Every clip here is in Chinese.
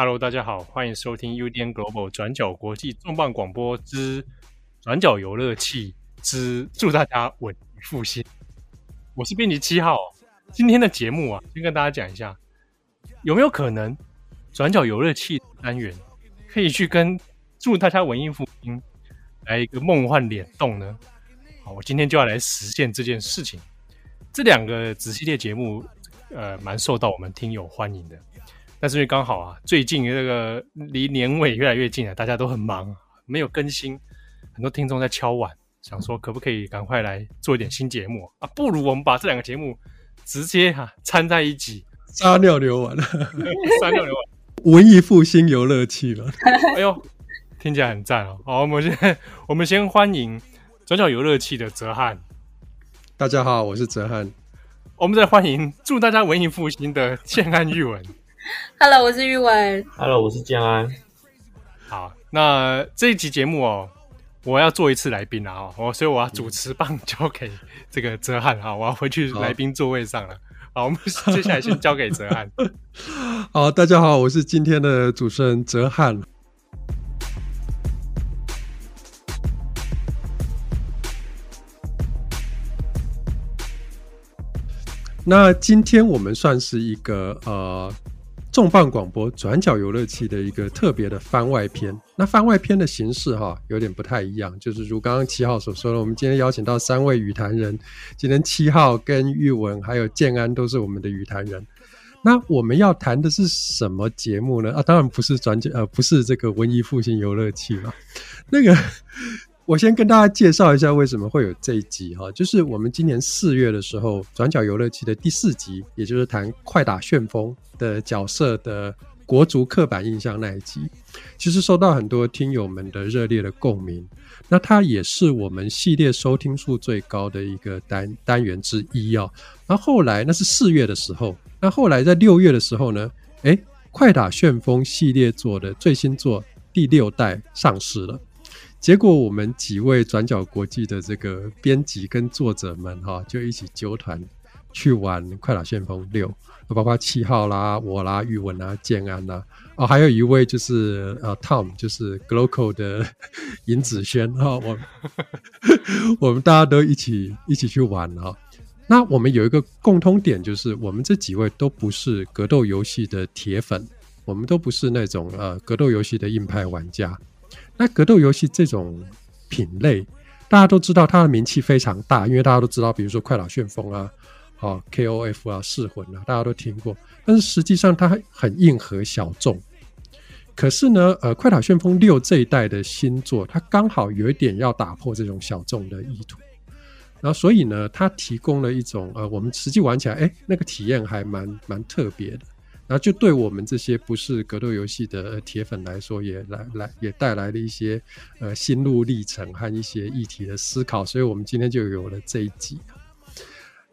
Hello，大家好，欢迎收听 UDN Global 转角国际重磅广播之转角游乐器之祝大家稳复兴。我是编辑七号，今天的节目啊，先跟大家讲一下，有没有可能转角游乐器单元可以去跟祝大家文艺复兴来一个梦幻联动呢？好，我今天就要来实现这件事情。这两个子系列节目，呃，蛮受到我们听友欢迎的。但是因为刚好啊，最近这个离年尾越来越近了，大家都很忙，没有更新，很多听众在敲碗，想说可不可以赶快来做一点新节目啊？不如我们把这两个节目直接哈、啊、掺在一起，撒尿牛丸了，撒尿牛丸，文艺复兴游乐器了。哎呦，听起来很赞哦！好，我们先 我们先欢迎转角游乐器的哲瀚。大家好，我是哲瀚。我们再欢迎祝大家文艺复兴的建安玉文。Hello，我是玉文。Hello，我是江安。好，那这一集节目哦，我要做一次来宾了哦，我所以我要主持棒交给这个哲瀚哈，我要回去来宾座位上了。好，我们接下来先交给哲瀚。好，大家好，我是今天的主持人哲瀚。那今天我们算是一个呃。重磅广播转角游乐器的一个特别的番外篇。那番外篇的形式哈，有点不太一样，就是如刚刚七号所说的，我们今天邀请到三位与谈人，今天七号跟玉文还有建安都是我们的与谈人。那我们要谈的是什么节目呢？啊，当然不是转角，呃，不是这个文艺复兴游乐器了。那个。我先跟大家介绍一下为什么会有这一集哈，就是我们今年四月的时候，转角游乐器的第四集，也就是谈快打旋风的角色的国足刻板印象那一集，其实受到很多听友们的热烈的共鸣。那它也是我们系列收听数最高的一个单单元之一啊。那后来那是四月的时候，那后来在六月的时候呢，诶，快打旋风系列作的最新作第六代上市了。结果我们几位转角国际的这个编辑跟作者们哈，就一起揪团去玩《快打旋风六》，包括七号啦、我啦、玉文啊、建安呐，哦，还有一位就是呃 Tom，就是 Glocal 的 尹子轩哈，我 我们大家都一起一起去玩哈。那我们有一个共通点，就是我们这几位都不是格斗游戏的铁粉，我们都不是那种呃格斗游戏的硬派玩家。那格斗游戏这种品类，大家都知道它的名气非常大，因为大家都知道，比如说快打旋风啊，哦，KOF 啊，噬魂啊，大家都听过。但是实际上它很硬核小众。可是呢，呃，快打旋风六这一代的新作，它刚好有一点要打破这种小众的意图。然后所以呢，它提供了一种呃，我们实际玩起来，哎，那个体验还蛮蛮特别的。然后就对我们这些不是格斗游戏的铁粉来说，也来来也带来了一些呃心路历程和一些议题的思考，所以我们今天就有了这一集。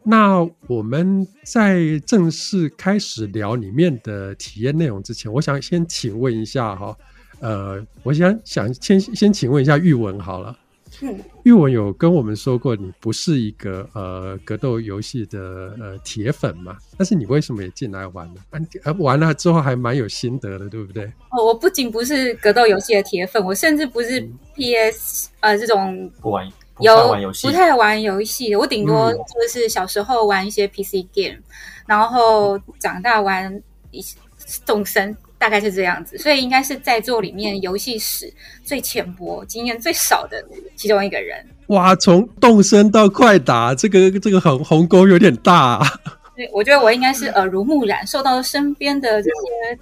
那我们在正式开始聊里面的体验内容之前，我想先请问一下哈，呃，我想想先先请问一下玉文好了。嗯，玉文有跟我们说过，你不是一个呃格斗游戏的呃铁粉嘛？但是你为什么也进来玩呢？啊，玩了之后还蛮有心得的，对不对？哦，我不仅不是格斗游戏的铁粉，我甚至不是 PS、嗯、呃这种不玩不太玩游戏，不太玩游戏。我顶多就是小时候玩一些 PC game，、嗯、然后长大玩一些动森。大概是这样子，所以应该是在座里面游戏史最浅薄、经验最少的其中一个人。哇，从动身到快打，这个这个鸿鸿沟有点大啊。对，我觉得我应该是耳濡目染，受到身边的这些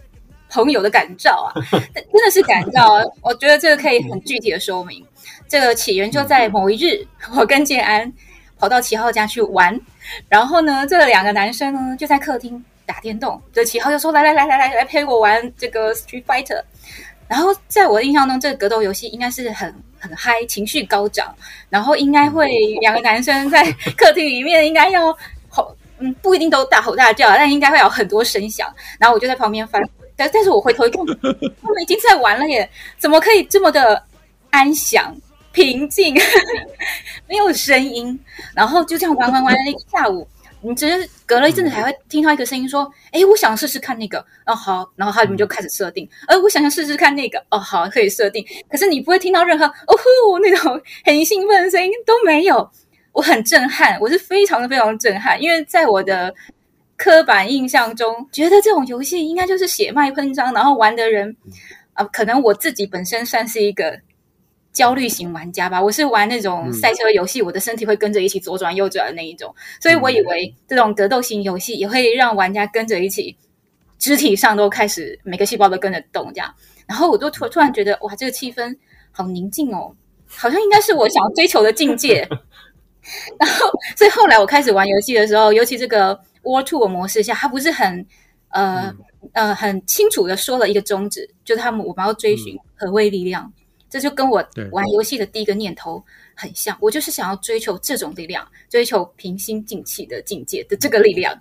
朋友的感召啊，真的是感召。我觉得这个可以很具体的说明，这个起源就在某一日，我跟建安跑到齐浩家去玩，然后呢，这两个男生呢就在客厅。打电动，这七号就说：“来来来来来来陪我玩这个 Street Fighter。”然后在我的印象中，这个格斗游戏应该是很很嗨，情绪高涨，然后应该会两个男生在客厅里面应该要吼，嗯，不一定都大吼大叫，但应该会有很多声响。然后我就在旁边翻，但但是我回头一看，他们已经在玩了耶，怎么可以这么的安详、平静，没有声音？然后就这样玩玩玩了一个下午。你只是隔了一阵子才会听到一个声音说：“哎、嗯，我想试试看那个。”哦，好，然后他们就开始设定。呃，我想想试试看那个。哦，好，可以设定。可是你不会听到任何哦呼那种 很兴奋的声音都没有。我很震撼，我是非常的非常震撼，因为在我的刻板印象中，觉得这种游戏应该就是血脉喷张，然后玩的人啊、呃，可能我自己本身算是一个。焦虑型玩家吧，我是玩那种赛车游戏，嗯、我的身体会跟着一起左转右转的那一种，所以我以为这种格斗型游戏也会让玩家跟着一起，肢体上都开始每个细胞都跟着动这样。然后我就突突然觉得，哇，这个气氛好宁静哦，好像应该是我想要追求的境界。然后，所以后来我开始玩游戏的时候，尤其这个 World Tour 模式下，它不是很呃、嗯、呃很清楚的说了一个宗旨，就是他们我们要追寻何谓力量。这就跟我玩游戏的第一个念头很像，我就是想要追求这种力量，追求平心静气的境界的这个力量。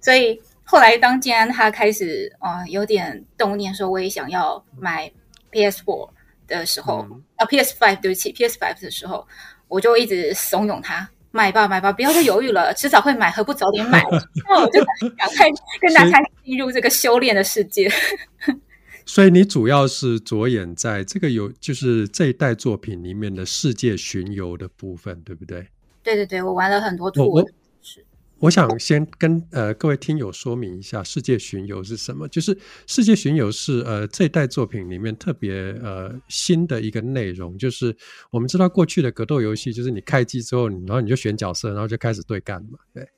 所以后来当建安他开始啊、呃、有点动念说我也想要买 PS4 的时候，嗯、啊 PS5 对不起 PS5 的时候，我就一直怂恿他买吧买吧，不要再犹豫了，迟早会买，何不早点买？那 我就赶快跟大家进入这个修炼的世界。所以你主要是着眼在这个有，就是这一代作品里面的世界巡游的部分，对不对？对对对，我玩了很多图。我我想先跟呃各位听友说明一下，世界巡游是什么？就是世界巡游是呃这一代作品里面特别呃新的一个内容。就是我们知道过去的格斗游戏，就是你开机之后，然后你就选角色，然后就开始对干嘛，对。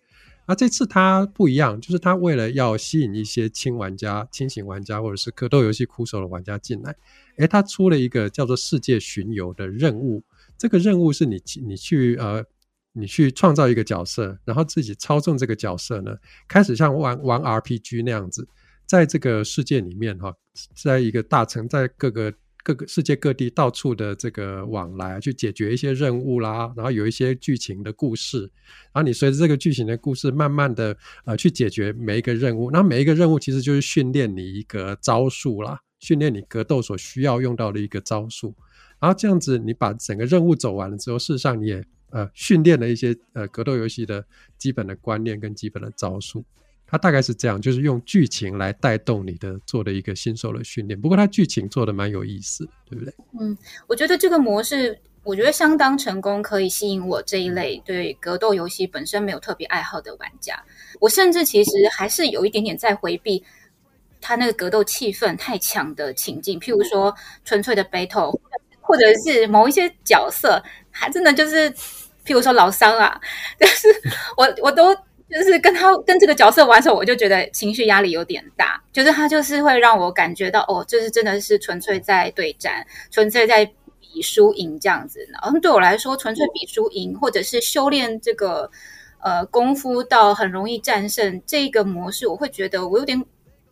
那这次它不一样，就是它为了要吸引一些轻玩家、轻型玩家，或者是格斗游戏苦手的玩家进来，诶，它出了一个叫做“世界巡游”的任务。这个任务是你你去呃，你去创造一个角色，然后自己操纵这个角色呢，开始像玩玩 RPG 那样子，在这个世界里面哈，在一个大城，在各个。各个世界各地到处的这个往来，去解决一些任务啦，然后有一些剧情的故事，然后你随着这个剧情的故事，慢慢的呃去解决每一个任务。那每一个任务其实就是训练你一个招数啦，训练你格斗所需要用到的一个招数。然后这样子，你把整个任务走完了之后，事实上你也呃训练了一些呃格斗游戏的基本的观念跟基本的招数。它大概是这样，就是用剧情来带动你的做的一个新手的训练。不过它剧情做的蛮有意思，对不对？嗯，我觉得这个模式我觉得相当成功，可以吸引我这一类对格斗游戏本身没有特别爱好的玩家。我甚至其实还是有一点点在回避他那个格斗气氛太强的情境，譬如说纯粹的 battle，或者是某一些角色，还真的就是譬如说老桑啊，但是我我都。就是跟他跟这个角色玩的时候，我就觉得情绪压力有点大。就是他就是会让我感觉到，哦，就是真的是纯粹在对战，纯粹在比输赢这样子。然后对我来说，纯粹比输赢，或者是修炼这个呃功夫到很容易战胜这个模式，我会觉得我有点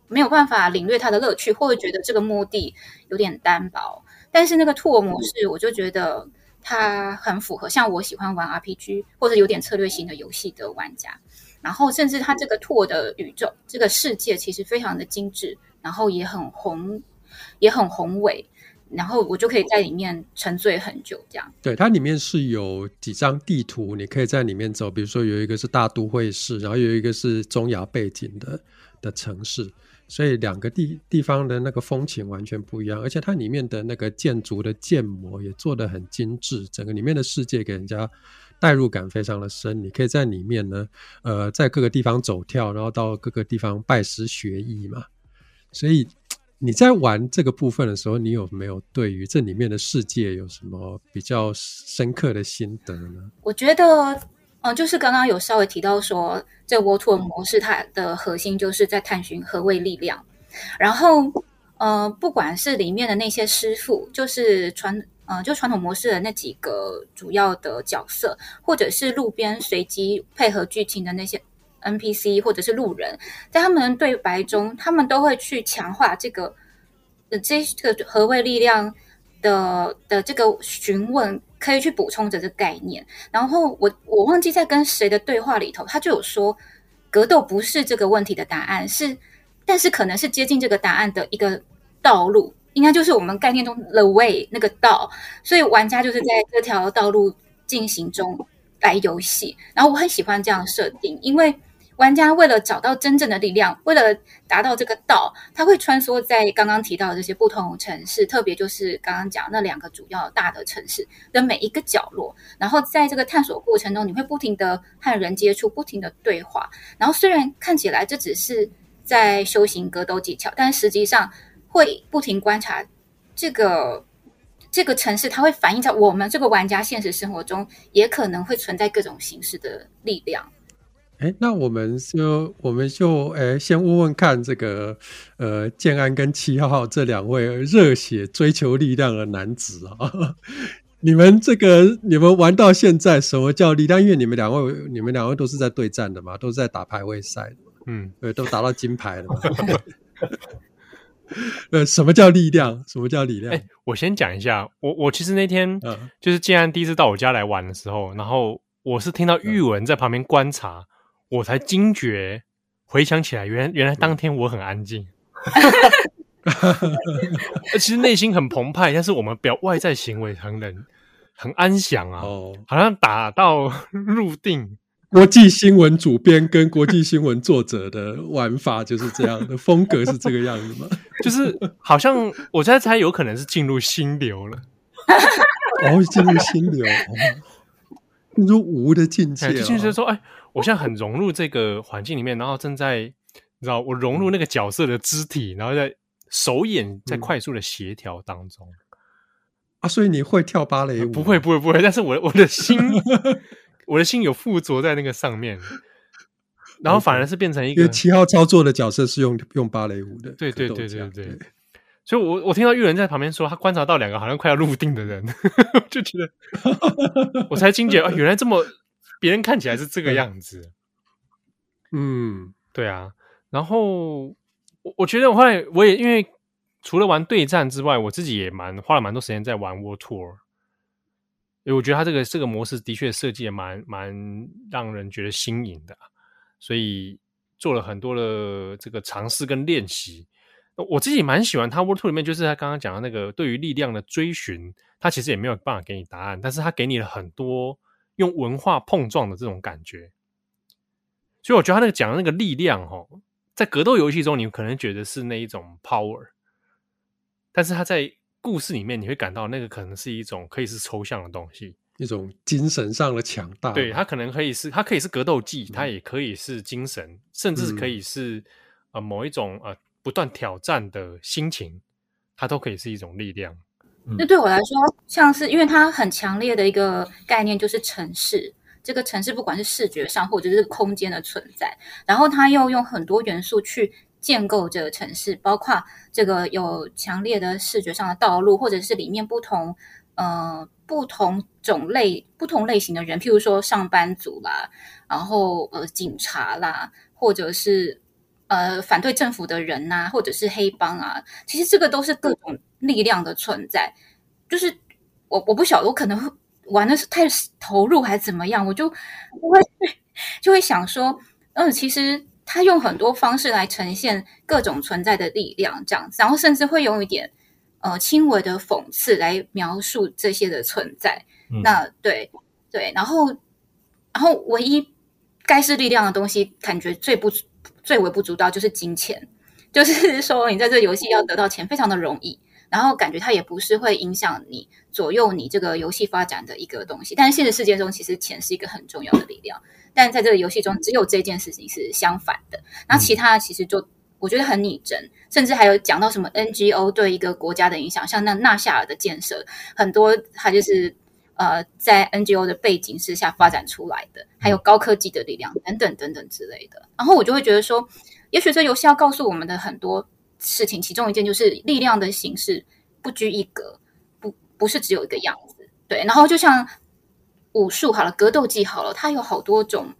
没有办法领略它的乐趣，或者觉得这个目的有点单薄。但是那个 Tour 模式，我就觉得它很符合，像我喜欢玩 RPG 或者有点策略型的游戏的玩家。然后，甚至它这个拓的宇宙，这个世界其实非常的精致，然后也很宏，也很宏伟，然后我就可以在里面沉醉很久，这样。对，它里面是有几张地图，你可以在里面走，比如说有一个是大都会市，然后有一个是中亚背景的的城市，所以两个地地方的那个风情完全不一样，而且它里面的那个建筑的建模也做得很精致，整个里面的世界给人家。代入感非常的深，你可以在里面呢，呃，在各个地方走跳，然后到各个地方拜师学艺嘛。所以你在玩这个部分的时候，你有没有对于这里面的世界有什么比较深刻的心得呢？我觉得，嗯、就是刚刚有稍微提到说，这个 World Tour 模式它的核心就是在探寻何谓力量。然后，呃，不管是里面的那些师傅，就是传。嗯、呃，就传统模式的那几个主要的角色，或者是路边随机配合剧情的那些 NPC，或者是路人，在他们对白中，他们都会去强化这个呃这个何谓力量的的这个询问，可以去补充这个概念。然后我我忘记在跟谁的对话里头，他就有说，格斗不是这个问题的答案，是但是可能是接近这个答案的一个道路。应该就是我们概念中 the way 那个道，所以玩家就是在这条道路进行中来游戏。然后我很喜欢这样设定，因为玩家为了找到真正的力量，为了达到这个道，他会穿梭在刚刚提到的这些不同城市，特别就是刚刚讲那两个主要大的城市的每一个角落。然后在这个探索过程中，你会不停的和人接触，不停的对话。然后虽然看起来这只是在修行格斗技巧，但实际上会不停观察这个这个城市，它会反映在我们这个玩家现实生活中，也可能会存在各种形式的力量。哎，那我们就我们就哎，先问问看这个呃，建安跟七号这两位热血追求力量的男子啊，你们这个你们玩到现在，什么叫力量？因为你们两位你们两位都是在对战的嘛，都是在打排位赛的，嗯，对，都打到金牌了嘛。呃，什么叫力量？什么叫力量？哎，我先讲一下，我我其实那天、嗯、就是建安第一次到我家来玩的时候，然后我是听到玉文在旁边观察。嗯我才惊觉，回想起来，原原来当天我很安静，其实内心很澎湃，但是我们表外在行为很冷，很安详啊，哦，好像打到 入定。国际新闻主编跟国际新闻作者的玩法就是这样的风格，是这个样子吗？就是好像我现在猜，有可能是进入心流了，哦，进入心流，进入无的境界，就是说，哎。我现在很融入这个环境里面，然后正在，你知道，我融入那个角色的肢体，然后在手眼在快速的协调当中、嗯、啊，所以你会跳芭蕾舞？不会，不会，不会。但是我我的心 我的心有附着在那个上面，然后反而是变成一个七号操作的角色是用用芭蕾舞的，对对对对对。对所以我，我我听到玉人在旁边说，他观察到两个好像快要入定的人，就觉得 我才惊觉啊，原来这么。别人看起来是这个样子，嗯，对啊。然后我我觉得我后来我也因为除了玩对战之外，我自己也蛮花了蛮多时间在玩 World Tour，因为我觉得他这个这个模式的确设计也蛮蛮让人觉得新颖的，所以做了很多的这个尝试跟练习。我自己蛮喜欢他 World Two 里面，就是他刚刚讲的那个对于力量的追寻，他其实也没有办法给你答案，但是他给你了很多。用文化碰撞的这种感觉，所以我觉得他那个讲的那个力量，哈，在格斗游戏中，你可能觉得是那一种 power，但是他在故事里面，你会感到那个可能是一种可以是抽象的东西，一种精神上的强大。对，它可能可以是，它可以是格斗技，它也可以是精神，嗯、甚至可以是呃某一种呃不断挑战的心情，它都可以是一种力量。那对我来说，像是因为它很强烈的一个概念，就是城市。这个城市不管是视觉上，或者是空间的存在，然后它又用很多元素去建构这个城市，包括这个有强烈的视觉上的道路，或者是里面不同呃不同种类、不同类型的人，譬如说上班族啦，然后呃警察啦，或者是呃反对政府的人呐、啊，或者是黑帮啊，其实这个都是各种。力量的存在，就是我我不晓得，我可能会玩的是太投入还是怎么样，我就会 就会想说，嗯，其实他用很多方式来呈现各种存在的力量，这样子，然后甚至会用一点呃轻微的讽刺来描述这些的存在。嗯、那对对，然后然后唯一该是力量的东西，感觉最不最微不足道就是金钱，就是 说你在这个游戏要得到钱非常的容易。然后感觉它也不是会影响你左右你这个游戏发展的一个东西，但是现实世界中其实钱是一个很重要的力量，但在这个游戏中只有这件事情是相反的，那其他的其实就我觉得很拟真，甚至还有讲到什么 NGO 对一个国家的影响，像那纳夏尔的建设，很多它就是呃在 NGO 的背景之下发展出来的，还有高科技的力量等等等等之类的，然后我就会觉得说，也许这游戏要告诉我们的很多。事情其中一件就是力量的形式不拘一格，不不是只有一个样子，对。然后就像武术好了，格斗技好了，它有好多种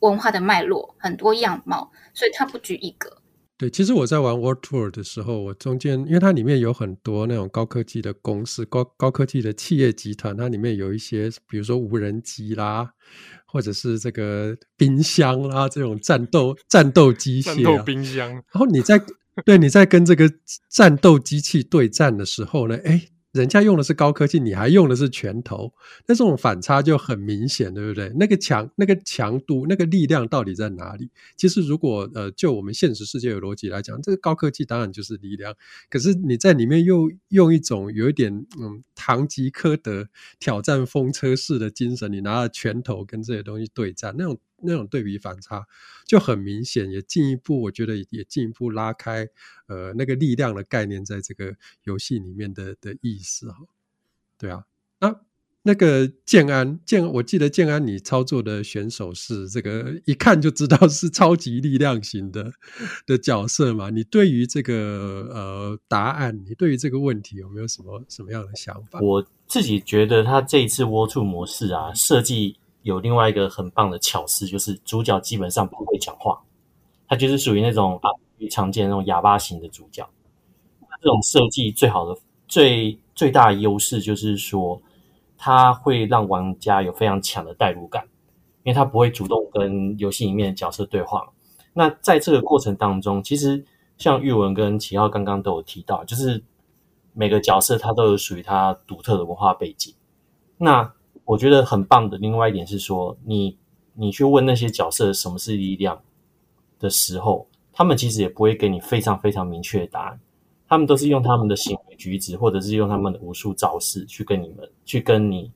文化的脉络，很多样貌，所以它不拘一格。对，其实我在玩 World Tour 的时候，我中间因为它里面有很多那种高科技的公司、高高科技的企业集团，它里面有一些，比如说无人机啦，或者是这个冰箱啦，这种战斗战斗机械、啊，战斗冰箱。然后你在 对，你在跟这个战斗机器对战的时候呢，哎，人家用的是高科技，你还用的是拳头，那这种反差就很明显，对不对？那个强、那个强度、那个力量到底在哪里？其实，如果呃，就我们现实世界的逻辑来讲，这个高科技当然就是力量。可是你在里面又用一种有一点嗯，堂吉诃德挑战风车式的精神，你拿着拳头跟这些东西对战，那种那种对比反差就很明显，也进一步，我觉得也进一步拉开呃那个力量的概念在这个游戏里面的的意思哈。对啊，那那个建安建，我记得建安你操作的选手是这个，一看就知道是超级力量型的的角色嘛。你对于这个呃答案，你对于这个问题有没有什么什么样的想法？我自己觉得他这一次 War Two 模式啊，设计有另外一个很棒的巧思，就是主角基本上不会讲话，他就是属于那种啊常见的那种哑巴型的主角。这种设计最好的最。最大的优势就是说，它会让玩家有非常强的代入感，因为他不会主动跟游戏里面的角色对话。那在这个过程当中，其实像玉文跟齐浩刚刚都有提到，就是每个角色他都有属于他独特的文化背景。那我觉得很棒的另外一点是说，你你去问那些角色什么是力量的时候，他们其实也不会给你非常非常明确的答案。他们都是用他们的行为举止，或者是用他们的武术招式去跟你们去跟你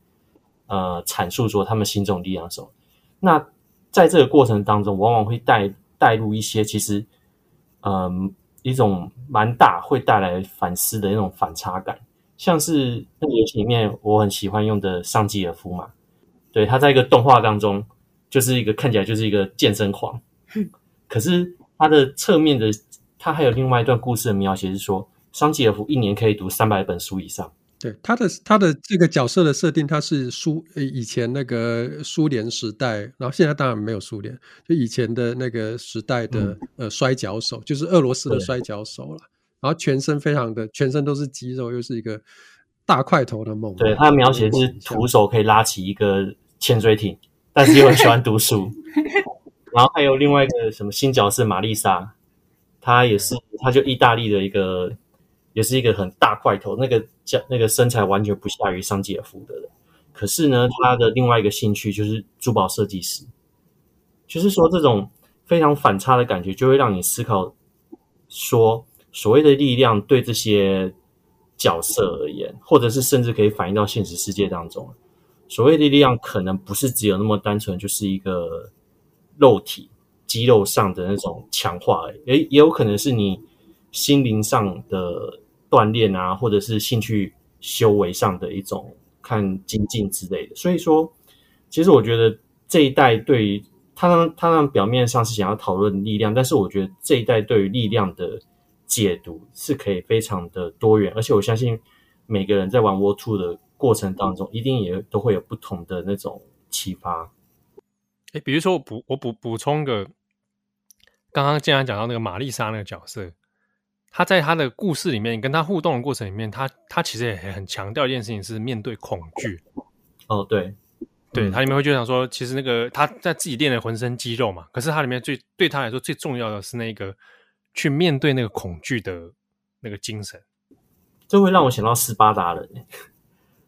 呃阐述说他们心中力量的时候，那在这个过程当中，往往会带带入一些其实嗯、一种蛮大会带来反思的那种反差感，像是那个游戏里面我很喜欢用的桑吉尔夫嘛，对，他在一个动画当中就是一个看起来就是一个健身狂，可是他的侧面的。他还有另外一段故事的描写是说，桑吉尔夫一年可以读三百本书以上。对，他的他的这个角色的设定，他是苏以前那个苏联时代，然后现在当然没有苏联，就以前的那个时代的、嗯、呃摔跤手，就是俄罗斯的摔跤手了。然后全身非常的全身都是肌肉，又是一个大块头的猛。对，他描写是徒手可以拉起一个潜水艇，但是又很喜欢读书。然后还有另外一个什么新角色玛丽莎。她也是，她就意大利的一个，也是一个很大块头，那个叫那个身材完全不下于桑吉尔夫的人。可是呢，他的另外一个兴趣就是珠宝设计师。就是说，这种非常反差的感觉，就会让你思考说，所谓的力量对这些角色而言，或者是甚至可以反映到现实世界当中，所谓的力量可能不是只有那么单纯，就是一个肉体。肌肉上的那种强化而已，也也有可能是你心灵上的锻炼啊，或者是兴趣修为上的一种看精进之类的。所以说，其实我觉得这一代对于他他让表面上是想要讨论力量，但是我觉得这一代对于力量的解读是可以非常的多元，而且我相信每个人在玩 War Two 的过程当中，一定也都会有不同的那种启发。诶，比如说我补我补补充个。刚刚竟然讲到那个玛丽莎那个角色，她在她的故事里面跟她互动的过程里面，她她其实也很强调一件事情，是面对恐惧。哦，对，对，他里面会就想说，其实那个他在自己练的浑身肌肉嘛，可是他里面最对他来说最重要的是那个去面对那个恐惧的那个精神。这会让我想到斯巴达人，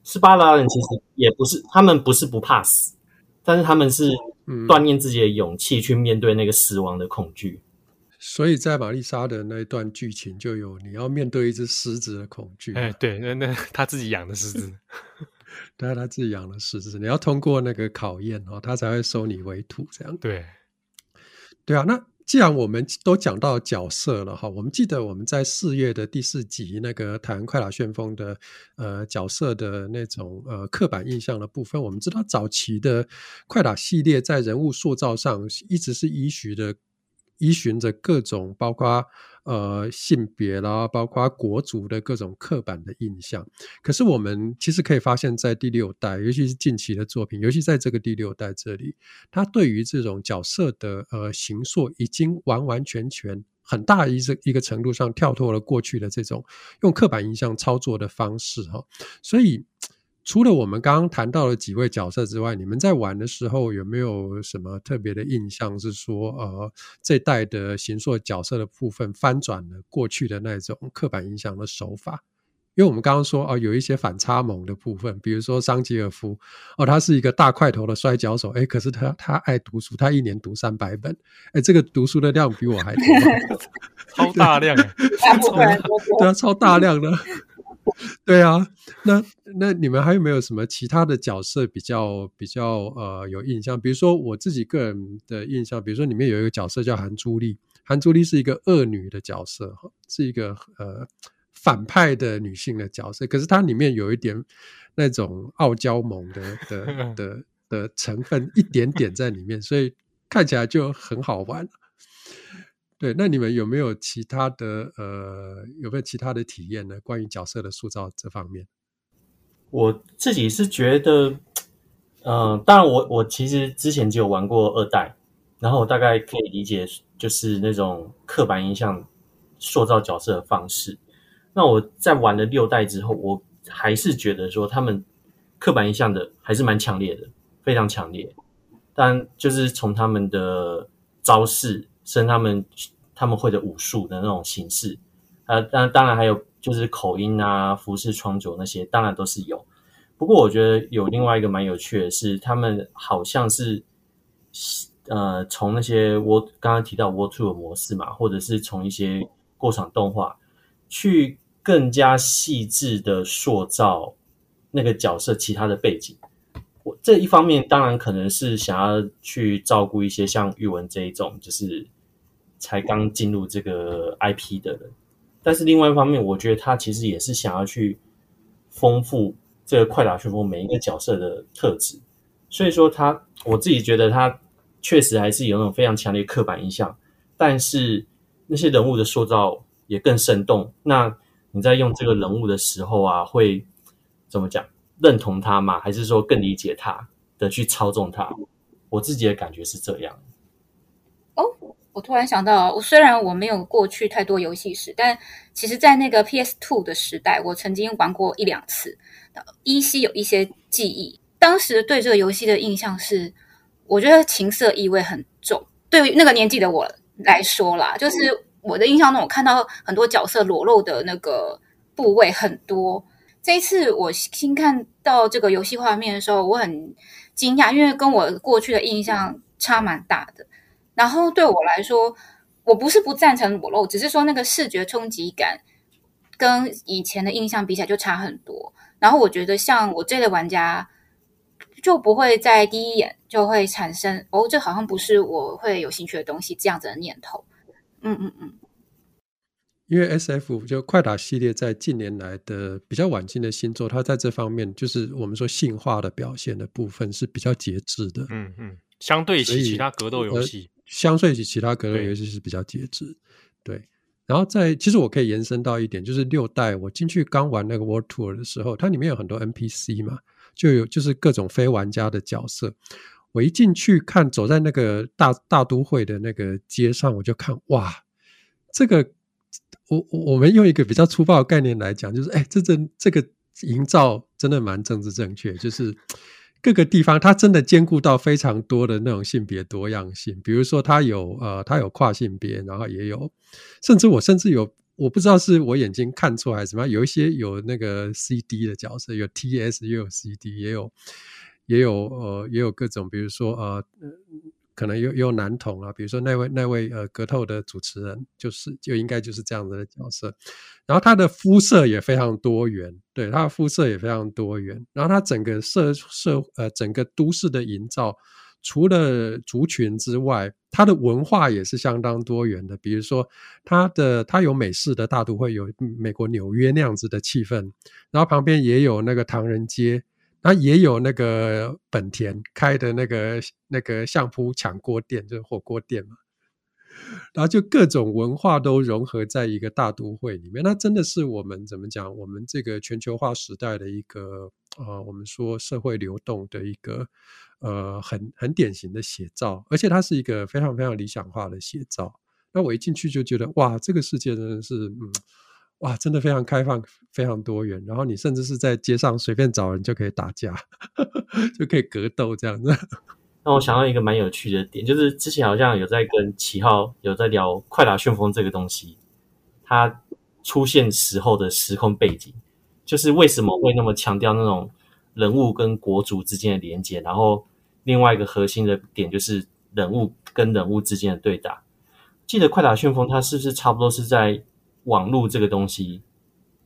斯巴达人其实也不是，他们不是不怕死，但是他们是。锻炼自己的勇气去面对那个死亡的恐惧，所以在玛丽莎的那一段剧情就有你要面对一只狮子的恐惧。哎，对，那那他自己养的狮子，对，他自己养的狮子，你要通过那个考验哦，他才会收你为徒。这样对，对啊，那。既然我们都讲到角色了哈，我们记得我们在四月的第四集那个谈快打旋风的呃角色的那种呃刻板印象的部分，我们知道早期的快打系列在人物塑造上一直是依循的。依循着各种包括呃性别啦，包括国族的各种刻板的印象。可是我们其实可以发现，在第六代，尤其是近期的作品，尤其在这个第六代这里，他对于这种角色的呃形塑，已经完完全全很大一个一个程度上跳脱了过去的这种用刻板印象操作的方式哈。所以。除了我们刚刚谈到的几位角色之外，你们在玩的时候有没有什么特别的印象？是说，呃，这代的形塑角色的部分翻转了过去的那种刻板印象的手法，因为我们刚刚说哦，有一些反差萌的部分，比如说桑吉尔夫哦，他是一个大块头的摔跤手，哎，可是他他爱读书，他一年读三百本，哎，这个读书的量比我还多，超大量，对啊，超大量的，对啊，那那你们还有没有什么其他的角色比较比较呃有印象？比如说我自己个人的印象，比如说里面有一个角色叫韩朱丽，韩朱丽是一个恶女的角色，是一个呃。反派的女性的角色，可是它里面有一点那种傲娇萌的的 的的成分，一点点在里面，所以看起来就很好玩。对，那你们有没有其他的呃，有没有其他的体验呢？关于角色的塑造这方面，我自己是觉得，嗯、呃，当然我我其实之前就有玩过二代，然后我大概可以理解，就是那种刻板印象塑造角色的方式。那我在玩了六代之后，我还是觉得说他们刻板印象的还是蛮强烈的，非常强烈。但就是从他们的招式，甚至他们他们会的武术的那种形式，呃，当当然还有就是口音啊、服饰穿着那些，当然都是有。不过我觉得有另外一个蛮有趣的是，他们好像是呃从那些我刚刚提到 World Two 的模式嘛，或者是从一些过场动画去。更加细致的塑造那个角色其他的背景，我这一方面当然可能是想要去照顾一些像玉文这一种，就是才刚进入这个 IP 的人，但是另外一方面，我觉得他其实也是想要去丰富这个快打旋风每一个角色的特质，所以说他我自己觉得他确实还是有那种非常强烈刻板印象，但是那些人物的塑造也更生动。那你在用这个人物的时候啊，会怎么讲？认同他吗？还是说更理解他的去操纵他？我自己的感觉是这样。哦，我突然想到，我虽然我没有过去太多游戏史，但其实，在那个 PS Two 的时代，我曾经玩过一两次，依稀有一些记忆。当时对这个游戏的印象是，我觉得情色意味很重。对于那个年纪的我来说啦，就是。我的印象中，我看到很多角色裸露的那个部位很多。这一次我新看到这个游戏画面的时候，我很惊讶，因为跟我过去的印象差蛮大的。然后对我来说，我不是不赞成裸露，只是说那个视觉冲击感跟以前的印象比起来就差很多。然后我觉得，像我这类玩家，就不会在第一眼就会产生“哦，这好像不是我会有兴趣的东西”这样子的念头。嗯嗯嗯，因为 SF 就快打系列在近年来的比较晚进的新作，它在这方面就是我们说性化的表现的部分是比较节制的。嗯嗯，相对起其他格斗游戏，相对起其他格斗游戏是比较节制。对，对，然后在其实我可以延伸到一点，就是六代我进去刚玩那个 World Tour 的时候，它里面有很多 NPC 嘛，就有就是各种非玩家的角色。我一进去看，走在那个大大都会的那个街上，我就看哇，这个我我们用一个比较粗暴的概念来讲，就是哎，这这这个营造真的蛮政治正确，就是各个地方它真的兼顾到非常多的那种性别多样性，比如说它有呃，它有跨性别，然后也有，甚至我甚至有我不知道是我眼睛看错还是什么，有一些有那个 CD 的角色，有 TS 也有 CD 也有。也有呃，也有各种，比如说呃，可能有有男同啊，比如说那位那位呃格斗的主持人，就是就应该就是这样子的角色。然后他的肤色也非常多元，对，他的肤色也非常多元。然后他整个社社呃整个都市的营造，除了族群之外，他的文化也是相当多元的。比如说他的他有美式的大都会，有美国纽约那样子的气氛，然后旁边也有那个唐人街。那也有那个本田开的那个那个相扑抢锅店，就是火锅店嘛。然后就各种文化都融合在一个大都会里面，那真的是我们怎么讲？我们这个全球化时代的一个呃，我们说社会流动的一个呃很很典型的写照，而且它是一个非常非常理想化的写照。那我一进去就觉得哇，这个世界真的是嗯。哇，真的非常开放，非常多元。然后你甚至是在街上随便找人就可以打架，就可以格斗这样子。那我想到一个蛮有趣的点，就是之前好像有在跟七号有在聊快打旋风这个东西，它出现时候的时空背景，就是为什么会那么强调那种人物跟国族之间的连接，然后另外一个核心的点就是人物跟人物之间的对打。记得《快打旋风》它是不是差不多是在网络这个东西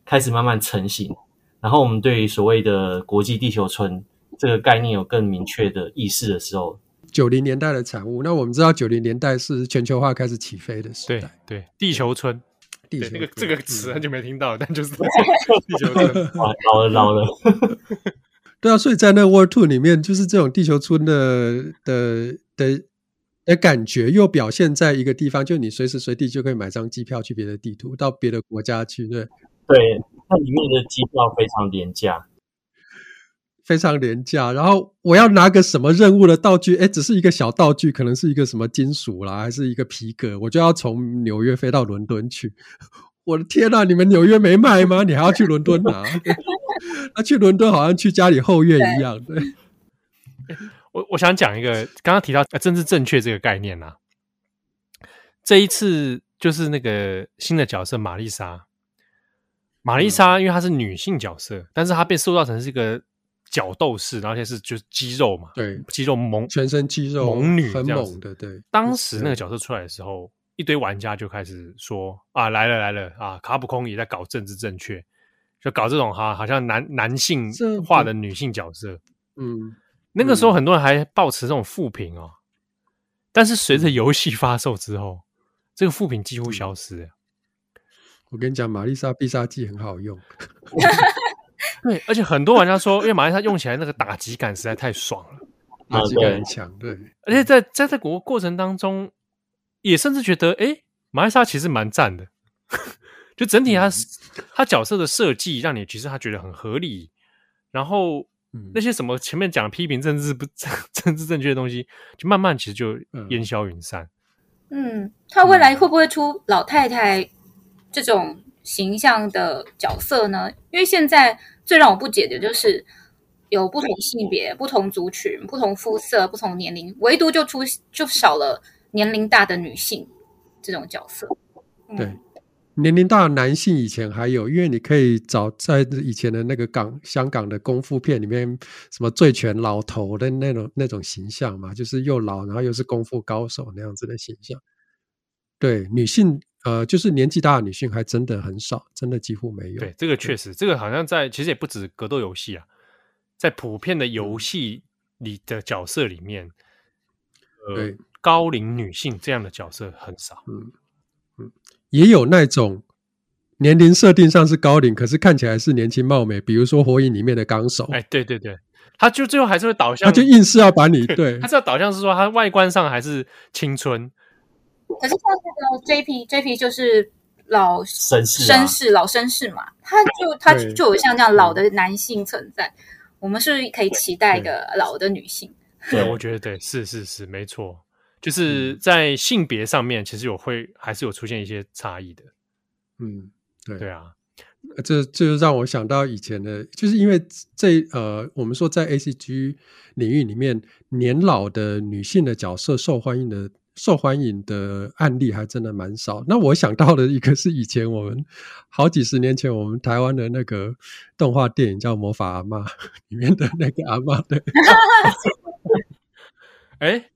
开始慢慢成型，然后我们对于所谓的国际地球村这个概念有更明确的意识的时候，九零年代的产物。那我们知道九零年代是全球化开始起飞的时代，对，对地球村。地球那个这个词很久没听到，嗯、但就是地球村，老了老了。对啊，所以在那个 World Two 里面，就是这种地球村的的的的感觉，又表现在一个地方，就你随时随地就可以买张机票去别的地图，到别的国家去，对。对，那里面的机票非常廉价。非常廉价，然后我要拿个什么任务的道具？哎，只是一个小道具，可能是一个什么金属啦，还是一个皮革，我就要从纽约飞到伦敦去。我的天呐，你们纽约没卖吗？你还要去伦敦拿？那去伦敦好像去家里后院一样。对，我我想讲一个，刚刚提到政治正确这个概念啊，这一次就是那个新的角色玛丽莎，玛丽莎因为她是女性角色，但是她被塑造成是一个。角斗士，而且是就是肌肉嘛，对，肌肉猛，全身肌肉猛女很猛的，对。当时那个角色出来的时候，一堆玩家就开始说啊，来了来了啊，卡普空也在搞政治正确，就搞这种哈，好像男男性化的女性角色。嗯，那个时候很多人还抱持这种负评哦，但是随着游戏发售之后，这个负评几乎消失了。我跟你讲，玛丽莎必杀技很好用。对，而且很多玩家说，因为玛丽莎用起来那个打击感实在太爽了，打击感很强。对，而且在在这个过程当中，也甚至觉得，哎，玛丽莎其实蛮赞的。就整体他他角色的设计，让你其实他觉得很合理。然后那些什么前面讲批评政治不 政治正确的东西，就慢慢其实就烟消云散。嗯，他未来会不会出老太太这种形象的角色呢？因为现在。最让我不解的就是有不同性别、不同族群、不同肤色、不同年龄，唯独就出就少了年龄大的女性这种角色。嗯、对，年龄大的男性以前还有，因为你可以找在以前的那个港香港的功夫片里面，什么醉拳老头的那种那种形象嘛，就是又老然后又是功夫高手那样子的形象。对，女性。呃，就是年纪大的女性还真的很少，真的几乎没有。对，这个确实，这个好像在其实也不止格斗游戏啊，在普遍的游戏里的角色里面，呃，对高龄女性这样的角色很少。嗯嗯，也有那种年龄设定上是高龄，可是看起来是年轻貌美，比如说《火影》里面的纲手。哎，对对对，他就最后还是会导向，他就硬是要把你对，他是要导向是说他外观上还是青春。可是像这个 JP，JP 就是老绅士，绅士老绅士嘛，他就他就有像这样老的男性存在。我们是不是可以期待一个老的女性？对，对，我觉得对，是是是，没错，就是在性别上面，其实有会还是有出现一些差异的。嗯，对对啊，这这就让我想到以前的，就是因为这呃，我们说在 ACG 领域里面，年老的女性的角色受欢迎的。受欢迎的案例还真的蛮少。那我想到的一个是以前我们好几十年前我们台湾的那个动画电影叫《魔法阿嬷》里面的那个阿嬷，对。哎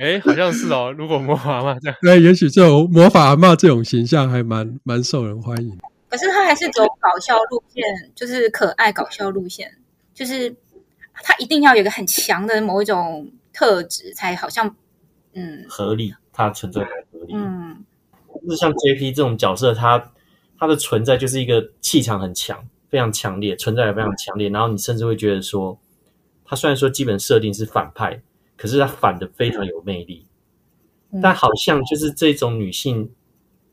哎，好像是哦。如果魔法阿嬷这样，那，也许这种魔法阿嬷这种形象还蛮蛮受人欢迎。可是他还是走搞笑路线，就是可爱搞笑路线，就是他一定要有一个很强的某一种特质，才好像。嗯，合理，他存在很合理。嗯，就是像 JP 这种角色，他他的存在就是一个气场很强，非常强烈，存在也非常强烈。然后你甚至会觉得说，他虽然说基本设定是反派，可是她反的非常有魅力。嗯、但好像就是这种女性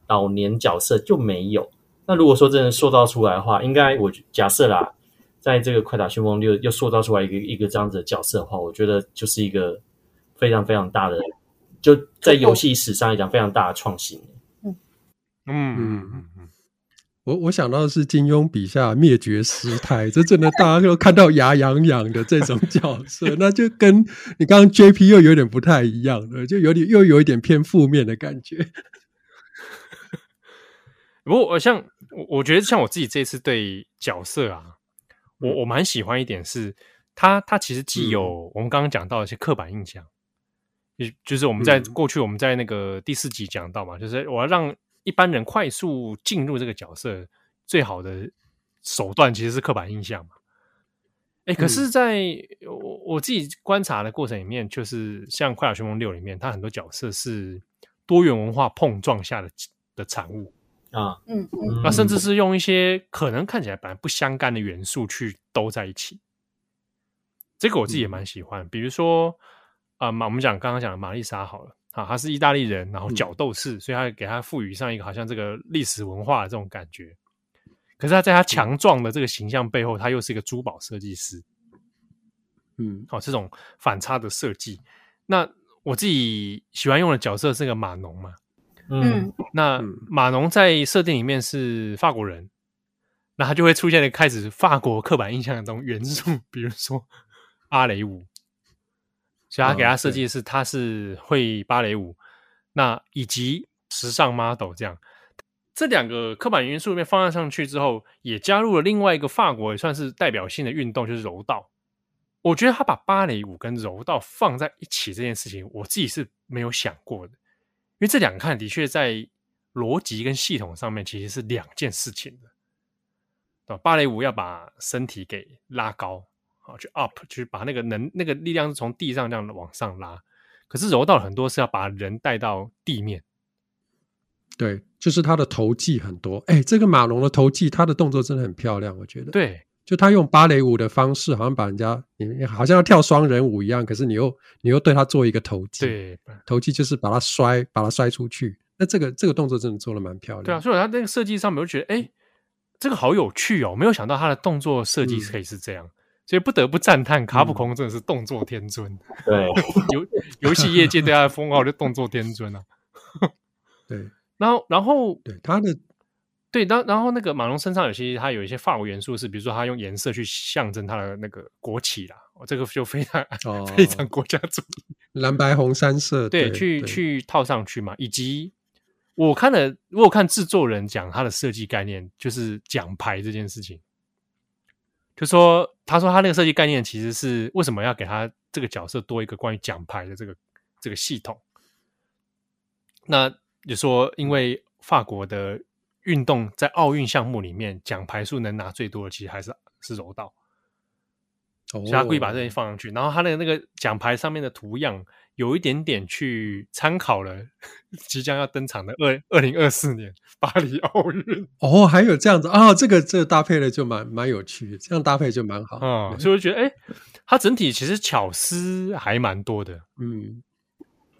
老年角色就没有。那如果说真的塑造出来的话，应该我假设啦，在这个快打旋风六又塑造出来一个一个这样子的角色的话，我觉得就是一个非常非常大的。就在游戏史上来讲，非常大的创新。嗯嗯嗯嗯，我我想到的是金庸笔下灭绝师太，这真的大家都看到牙痒痒的这种角色，那就跟你刚刚 JP 又有点不太一样了，就有点又有一点偏负面的感觉。不过我像我我觉得像我自己这次对角色啊，我我蛮喜欢一点是，他他其实既有我们刚刚讲到的一些刻板印象，就就是我们在过去我们在那个第四集讲到嘛，就是我要让一般人快速进入这个角色，最好的手段其实是刻板印象嘛。哎，可是在我我自己观察的过程里面，就是像《快打旋风六》里面，它很多角色是多元文化碰撞下的的产物。啊，嗯嗯，那甚至是用一些可能看起来本来不相干的元素去兜在一起。这个我自己也蛮喜欢，比如说啊，马我们讲刚刚讲的玛丽莎好了，啊，他是意大利人，然后角斗士，所以他给他赋予上一个好像这个历史文化的这种感觉。可是他在他强壮的这个形象背后，他又是一个珠宝设计师，嗯，好，这种反差的设计。那我自己喜欢用的角色是个码农嘛，嗯，那码农在设定里面是法国人，那他就会出现的开始法国刻板印象的这种元素，比如说芭蕾舞，所以他给他设计的是他是会芭蕾舞，那以及时尚 model 这样。这两个刻板元素里面放上去之后，也加入了另外一个法国也算是代表性的运动，就是柔道。我觉得他把芭蕾舞跟柔道放在一起这件事情，我自己是没有想过的，因为这两个看的确在逻辑跟系统上面其实是两件事情的。芭蕾舞要把身体给拉高，好去 up，去把那个能那个力量是从地上这样往上拉，可是柔道很多是要把人带到地面。对，就是他的投技很多。哎，这个马龙的投技，他的动作真的很漂亮，我觉得。对，就他用芭蕾舞的方式，好像把人家你好像要跳双人舞一样，可是你又你又对他做一个投技。对，投技就是把他摔，把他摔出去。那这个这个动作真的做的蛮漂亮。对啊，所以他那个设计上面，我就觉得，哎，这个好有趣哦，没有想到他的动作设计可以是这样，嗯、所以不得不赞叹卡普空真的是动作天尊。嗯、对，游游戏业界对他的封号就动作天尊啊。对。然后，然后，对他的，对，然然后那个马龙身上有些，他有一些法国元素是，比如说他用颜色去象征他的那个国旗啦，这个就非常、哦、非常国家主义，蓝白红三色，对，对去对去套上去嘛。以及我看了，如果看制作人讲他的设计概念，就是奖牌这件事情，就说他说他那个设计概念其实是为什么要给他这个角色多一个关于奖牌的这个这个系统，那。就说，因为法国的运动在奥运项目里面奖牌数能拿最多的，其实还是是柔道。哦，所以他故意把这些放上去，然后他的那个奖牌上面的图样有一点点去参考了 即将要登场的二二零二四年巴黎奥运。哦，还有这样子啊，这个这个搭配的就蛮蛮有趣的，这样搭配就蛮好。啊、嗯，所以我觉得，哎，它整体其实巧思还蛮多的。嗯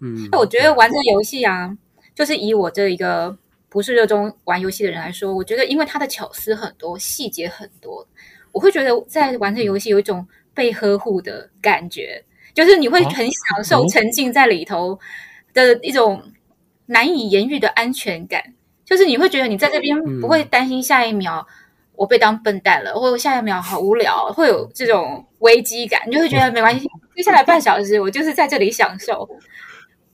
嗯，那我觉得玩这个游戏啊。就是以我这一个不是热衷玩游戏的人来说，我觉得因为它的巧思很多，细节很多，我会觉得在玩这个游戏有一种被呵护的感觉，就是你会很享受沉浸在里头的一种难以言喻的安全感。就是你会觉得你在这边不会担心下一秒我被当笨蛋了，或者下一秒好无聊，会有这种危机感，你就会觉得没关系，接下来半小时我就是在这里享受。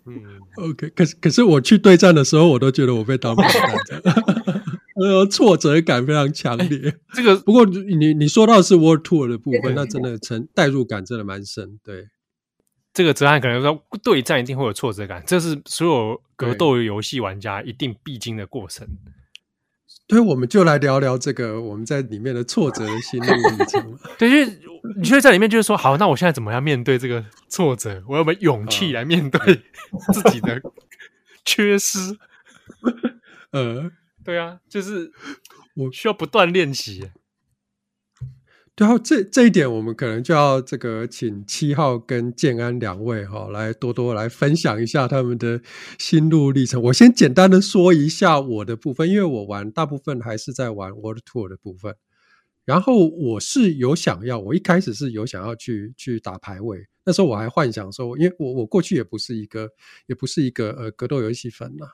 嗯，OK，可是可是我去对战的时候，我都觉得我被当笨蛋，呃，挫折感非常强烈。欸、这个不过你你说到的是 World Tour 的部分，那真的成代入感真的蛮深。对，这个哲瀚可能说对战一定会有挫折感，这是所有格斗游戏玩家一定必经的过程。所以我们就来聊聊这个我们在里面的挫折的心路历程。对，因为你就在里面就是说，好，那我现在怎么样面对这个挫折？我有没有勇气来面对 自己的缺失？呃，对啊，就是我需要不断练习。然后这这一点，我们可能就要这个请七号跟建安两位哈、哦，来多多来分享一下他们的心路历程。我先简单的说一下我的部分，因为我玩大部分还是在玩 World Tour 的部分。然后我是有想要，我一开始是有想要去去打排位，那时候我还幻想说，因为我我过去也不是一个也不是一个呃格斗游戏粉呐、啊。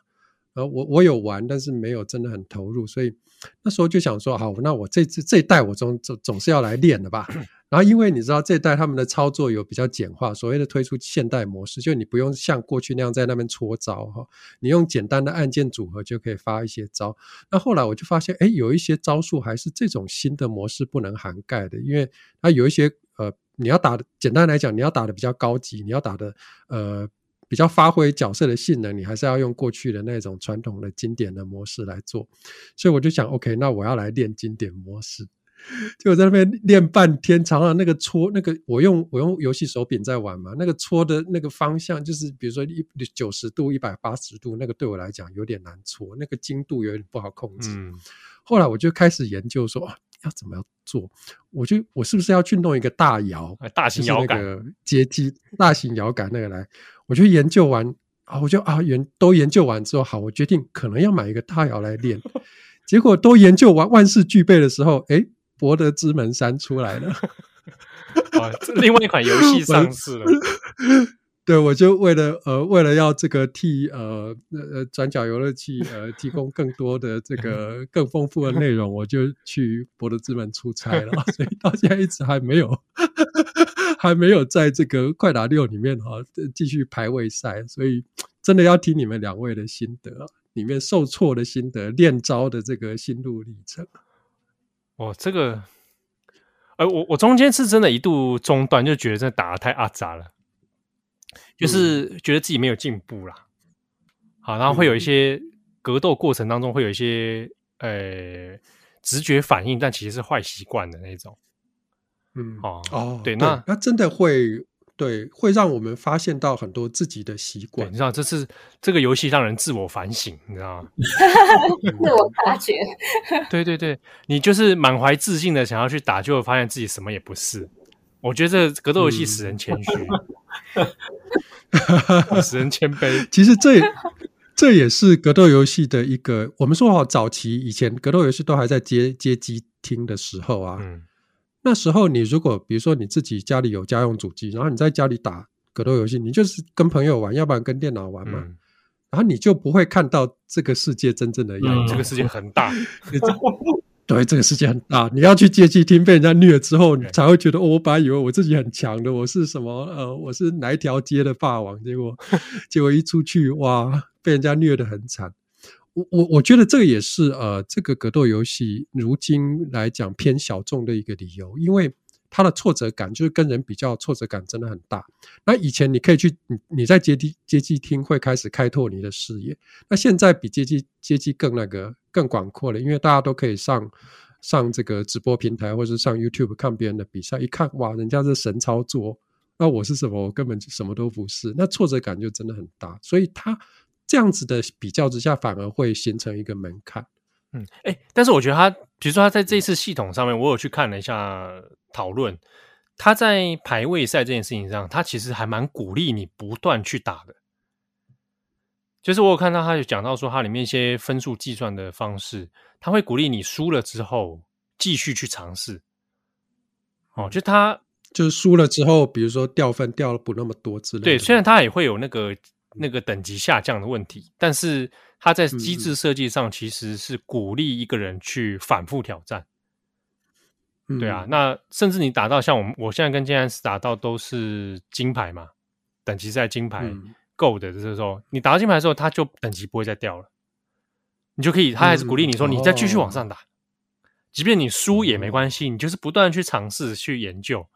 呃，我我有玩，但是没有真的很投入，所以那时候就想说，好，那我这次这一代我总总总是要来练的吧。然后因为你知道这一代他们的操作有比较简化，所谓的推出现代模式，就你不用像过去那样在那边搓招哈，你用简单的按键组合就可以发一些招。那后来我就发现，哎，有一些招数还是这种新的模式不能涵盖的，因为它有一些呃，你要打的简单来讲，你要打的比较高级，你要打的呃。比较发挥角色的性能，你还是要用过去的那种传统的经典的模式来做。所以我就想，OK，那我要来练经典模式。就我在那边练半天，常常那个搓那个，我用我用游戏手柄在玩嘛，那个搓的那个方向，就是比如说一九十度、一百八十度，那个对我来讲有点难搓，那个精度有点不好控制。嗯、后来我就开始研究说，要怎么样做？我就我是不是要去弄一个大摇，大型摇杆，那个阶梯，大型摇杆那个来？我就研究完啊，我就啊研都研究完之后，好，我决定可能要买一个大窑来练。结果都研究完，万事俱备的时候，哎，博德之门三出来了。啊，另外一款游戏上市了。对，我就为了呃，为了要这个替呃呃转角游乐器呃提供更多的这个更丰富的内容，我就去博德之门出差了，所以到现在一直还没有还没有在这个快打六里面哈继续排位赛，所以真的要听你们两位的心得，里面受挫的心得、练招的这个心路历程。哦，这个，呃，我我中间是真的一度中断，就觉得这打得太阿杂了。就是觉得自己没有进步啦，好，然后会有一些格斗过程当中会有一些呃直觉反应，但其实是坏习惯的那种。嗯，哦哦，对，那那真的会对，会让我们发现到很多自己的习惯。你知道，这是这个游戏让人自我反省，你知道吗？自我发掘。对对对，你就是满怀自信的想要去打，就发现自己什么也不是。我觉得这格斗游戏使人谦虚。使人谦卑。其实这也这也是格斗游戏的一个。我们说好，早期以前格斗游戏都还在街街机厅的时候啊，嗯、那时候你如果比如说你自己家里有家用主机，然后你在家里打格斗游戏，你就是跟朋友玩，要不然跟电脑玩嘛，嗯、然后你就不会看到这个世界真正的样子。嗯、这个世界很大。对，这个世界很大，你要去街机厅被人家虐之后，你才会觉得，哦，我本来以为我自己很强的，我是什么呃，我是哪一条街的霸王，结果 结果一出去，哇，被人家虐得很惨。我我我觉得这个也是呃，这个格斗游戏如今来讲偏小众的一个理由，因为。它的挫折感就是跟人比较，挫折感真的很大。那以前你可以去，你你在街机街机厅会开始开拓你的视野。那现在比街机街机更那个更广阔了，因为大家都可以上上这个直播平台，或者是上 YouTube 看别人的比赛，一看哇，人家是神操作，那我是什么？我根本就什么都不是。那挫折感就真的很大。所以他这样子的比较之下，反而会形成一个门槛。嗯，哎，但是我觉得他，比如说他在这次系统上面，我有去看了一下讨论，他在排位赛这件事情上，他其实还蛮鼓励你不断去打的。就是我有看到他有讲到说，他里面一些分数计算的方式，他会鼓励你输了之后继续去尝试。哦，就他就是输了之后，比如说掉分掉了不那么多之类的。对，虽然他也会有那个那个等级下降的问题，但是。他在机制设计上其实是鼓励一个人去反复挑战，嗯、对啊，那甚至你打到像我们，我现在跟金安斯打到都是金牌嘛，等级在金牌够的这时候，嗯、你打到金牌的时候，他就等级不会再掉了，你就可以，他还是鼓励你说，你再继续往上打，嗯、即便你输也没关系，你就是不断去尝试去研究，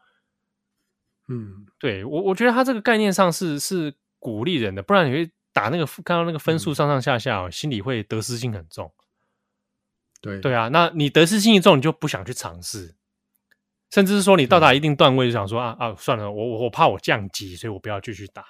嗯，对我我觉得他这个概念上是是鼓励人的，不然你会。打那个看到那个分数上上下下，嗯、心里会得失心很重。对对啊，那你得失心一重，你就不想去尝试，甚至是说你到达一定段位就想说、嗯、啊啊算了，我我怕我降级，所以我不要继续打。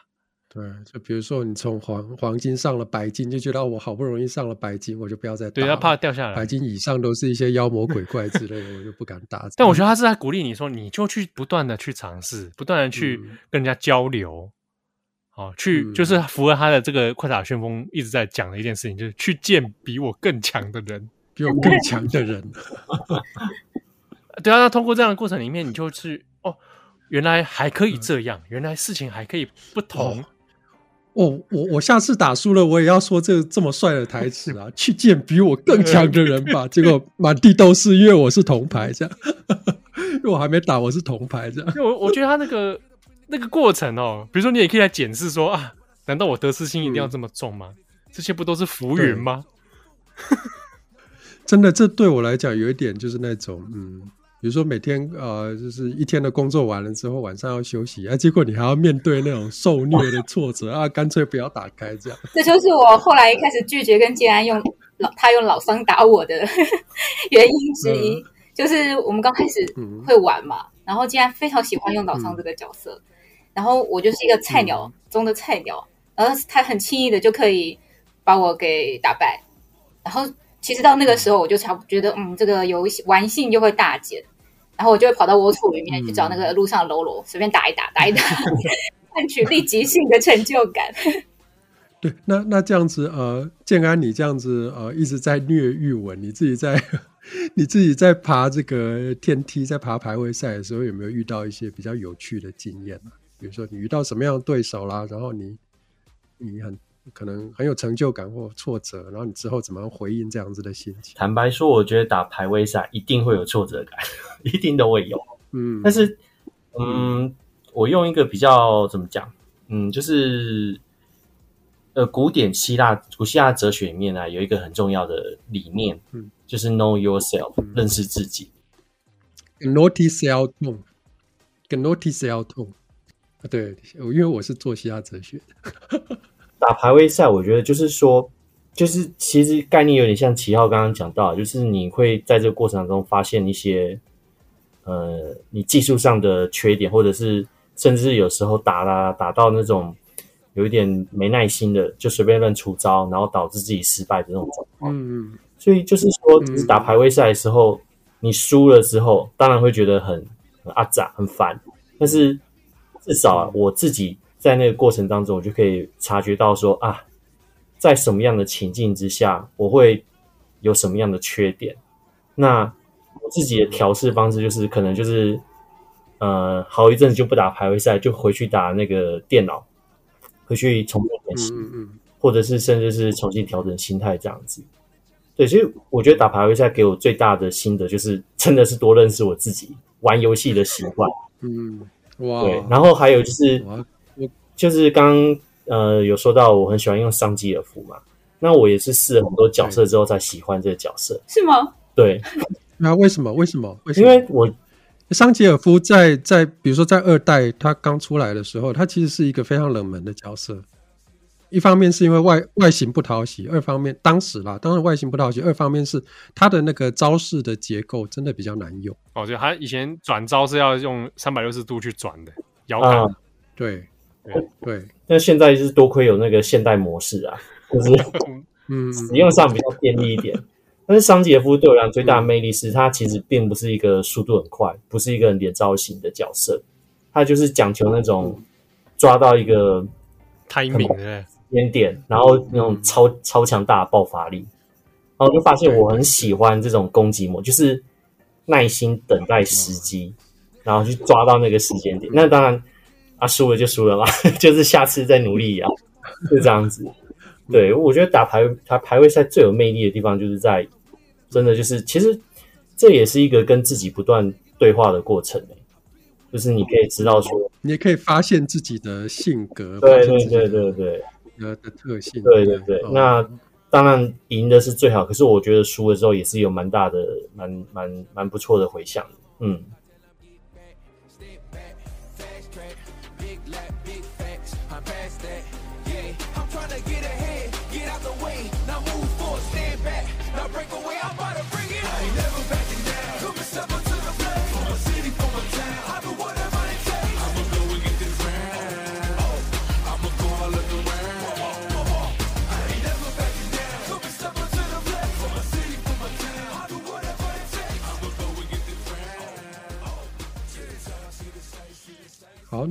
对，就比如说你从黄黄金上了白金，就觉得我好不容易上了白金，我就不要再打。对，他怕掉下来。白金以上都是一些妖魔鬼怪之类的，我就不敢打。但我觉得他是在鼓励你说，你就去不断的去尝试，不断的去跟人家交流。嗯哦，去就是符合他的这个快打旋风一直在讲的一件事情，就是去见比我更强的人，比我更强的人。对啊，那通过这样的过程里面，你就是哦，原来还可以这样，原来事情还可以不同。哦，我我下次打输了，我也要说这这么帅的台词啊！去见比我更强的人吧。结果满地都是，因为我是铜牌，这样。因为我还没打，我是铜牌这样。因为我我觉得他那个那个过程哦，比如说你也可以来检视说啊，难道我得失心一定要这么重吗？嗯、这些不都是浮云吗？真的，这对我来讲有一点就是那种嗯。比如说每天呃，就是一天的工作完了之后，晚上要休息啊，结果你还要面对那种受虐的挫折 啊，干脆不要打开这样。这就是我后来开始拒绝跟建安用老他用老桑打我的 原因之一，嗯、就是我们刚开始会玩嘛，嗯、然后建安非常喜欢用老桑这个角色，嗯、然后我就是一个菜鸟中的菜鸟，然后他很轻易的就可以把我给打败，然后其实到那个时候我就差不觉得嗯，这个游戏玩性就会大减。然后我就会跑到窝处里面去找那个路上的喽啰，随便打一打，打一打，换取立即性的成就感。对，那那这样子，呃，建安，你这样子，呃，一直在虐玉文，你自己在 你自己在爬这个天梯，在爬排位赛的时候，有没有遇到一些比较有趣的经验呢？比如说你遇到什么样的对手啦，然后你你很。可能很有成就感或挫折，然后你之后怎么样回应这样子的心情？坦白说，我觉得打排位赛一定会有挫折感，一定都会有。嗯，但是，嗯，我用一个比较怎么讲？嗯，就是呃，古典希腊古希腊哲学里面呢，有一个很重要的理念，嗯，就是 know yourself，嗯，认识自己。Gnoti selton，Gnoti selton。啊，对，因为我是做希腊哲学的。打排位赛，我觉得就是说，就是其实概念有点像七号刚刚讲到，就是你会在这个过程当中发现一些，呃，你技术上的缺点，或者是甚至有时候打啦打到那种有一点没耐心的，就随便乱出招，然后导致自己失败的这种状况。嗯嗯。所以就是说，就是打排位赛的时候，你输了之后，当然会觉得很很阿杂、很烦，但是至少啊，我自己。在那个过程当中，我就可以察觉到说啊，在什么样的情境之下，我会有什么样的缺点。那我自己的调试方式就是，可能就是呃，好一阵子就不打排位赛，就回去打那个电脑，回去重新练习，嗯嗯，或者是甚至是重新调整心态这样子。对，所以我觉得打排位赛给我最大的心得就是，真的是多认识我自己玩游戏的习惯。嗯，哇，对，然后还有就是。就是刚刚呃有说到我很喜欢用桑吉尔夫嘛，那我也是试了很多角色之后才喜欢这个角色，是吗？对，那为什么？为什么？为什么？因为我桑吉尔夫在在比如说在二代他刚出来的时候，他其实是一个非常冷门的角色。一方面是因为外外形不讨喜，二方面当时啦，当然外形不讨喜，二方面是他的那个招式的结构真的比较难用。哦，就他以前转招是要用三百六十度去转的，摇杆、嗯，对。对，那现在就是多亏有那个现代模式啊，就是 嗯，使用上比较便利一点。但是桑杰夫对我来讲最大的魅力是，他其实并不是一个速度很快，不是一个连招型的角色，他就是讲求那种抓到一个 timing 的点点，然后那种超超强大的爆发力。然后就发现我很喜欢这种攻击模，就是耐心等待时机，然后去抓到那个时间点。那当然。啊，输了就输了嘛，就是下次再努力啊，就这样子。对，我觉得打排打排位赛最有魅力的地方，就是在真的就是，其实这也是一个跟自己不断对话的过程，就是你可以知道说，你也可以发现自己的性格，对对对对对，的的特性，对对对。那当然赢的是最好，可是我觉得输的时候也是有蛮大的、蛮蛮蛮不错的回响，嗯。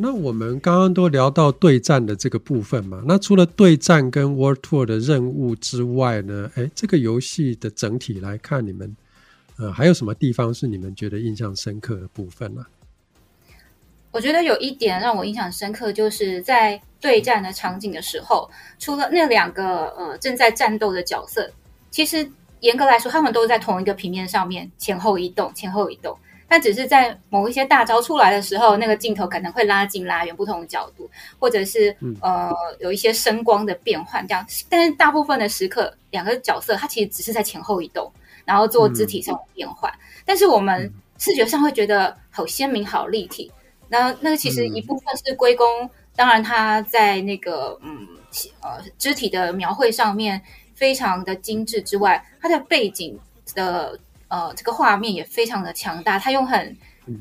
那我们刚刚都聊到对战的这个部分嘛。那除了对战跟 World Tour 的任务之外呢，诶，这个游戏的整体来看，你们呃还有什么地方是你们觉得印象深刻的部分呢？我觉得有一点让我印象深刻，就是在对战的场景的时候，除了那两个呃正在战斗的角色，其实严格来说，他们都在同一个平面上面前后移动，前后移动。它只是在某一些大招出来的时候，那个镜头可能会拉近拉远不同的角度，或者是呃有一些声光的变换这样。但是大部分的时刻，两个角色它其实只是在前后移动，然后做肢体上的变换。嗯、但是我们视觉上会觉得好鲜明、好立体。那那个其实一部分是归功，当然他在那个嗯呃肢体的描绘上面非常的精致之外，它的背景的。呃，这个画面也非常的强大，它用很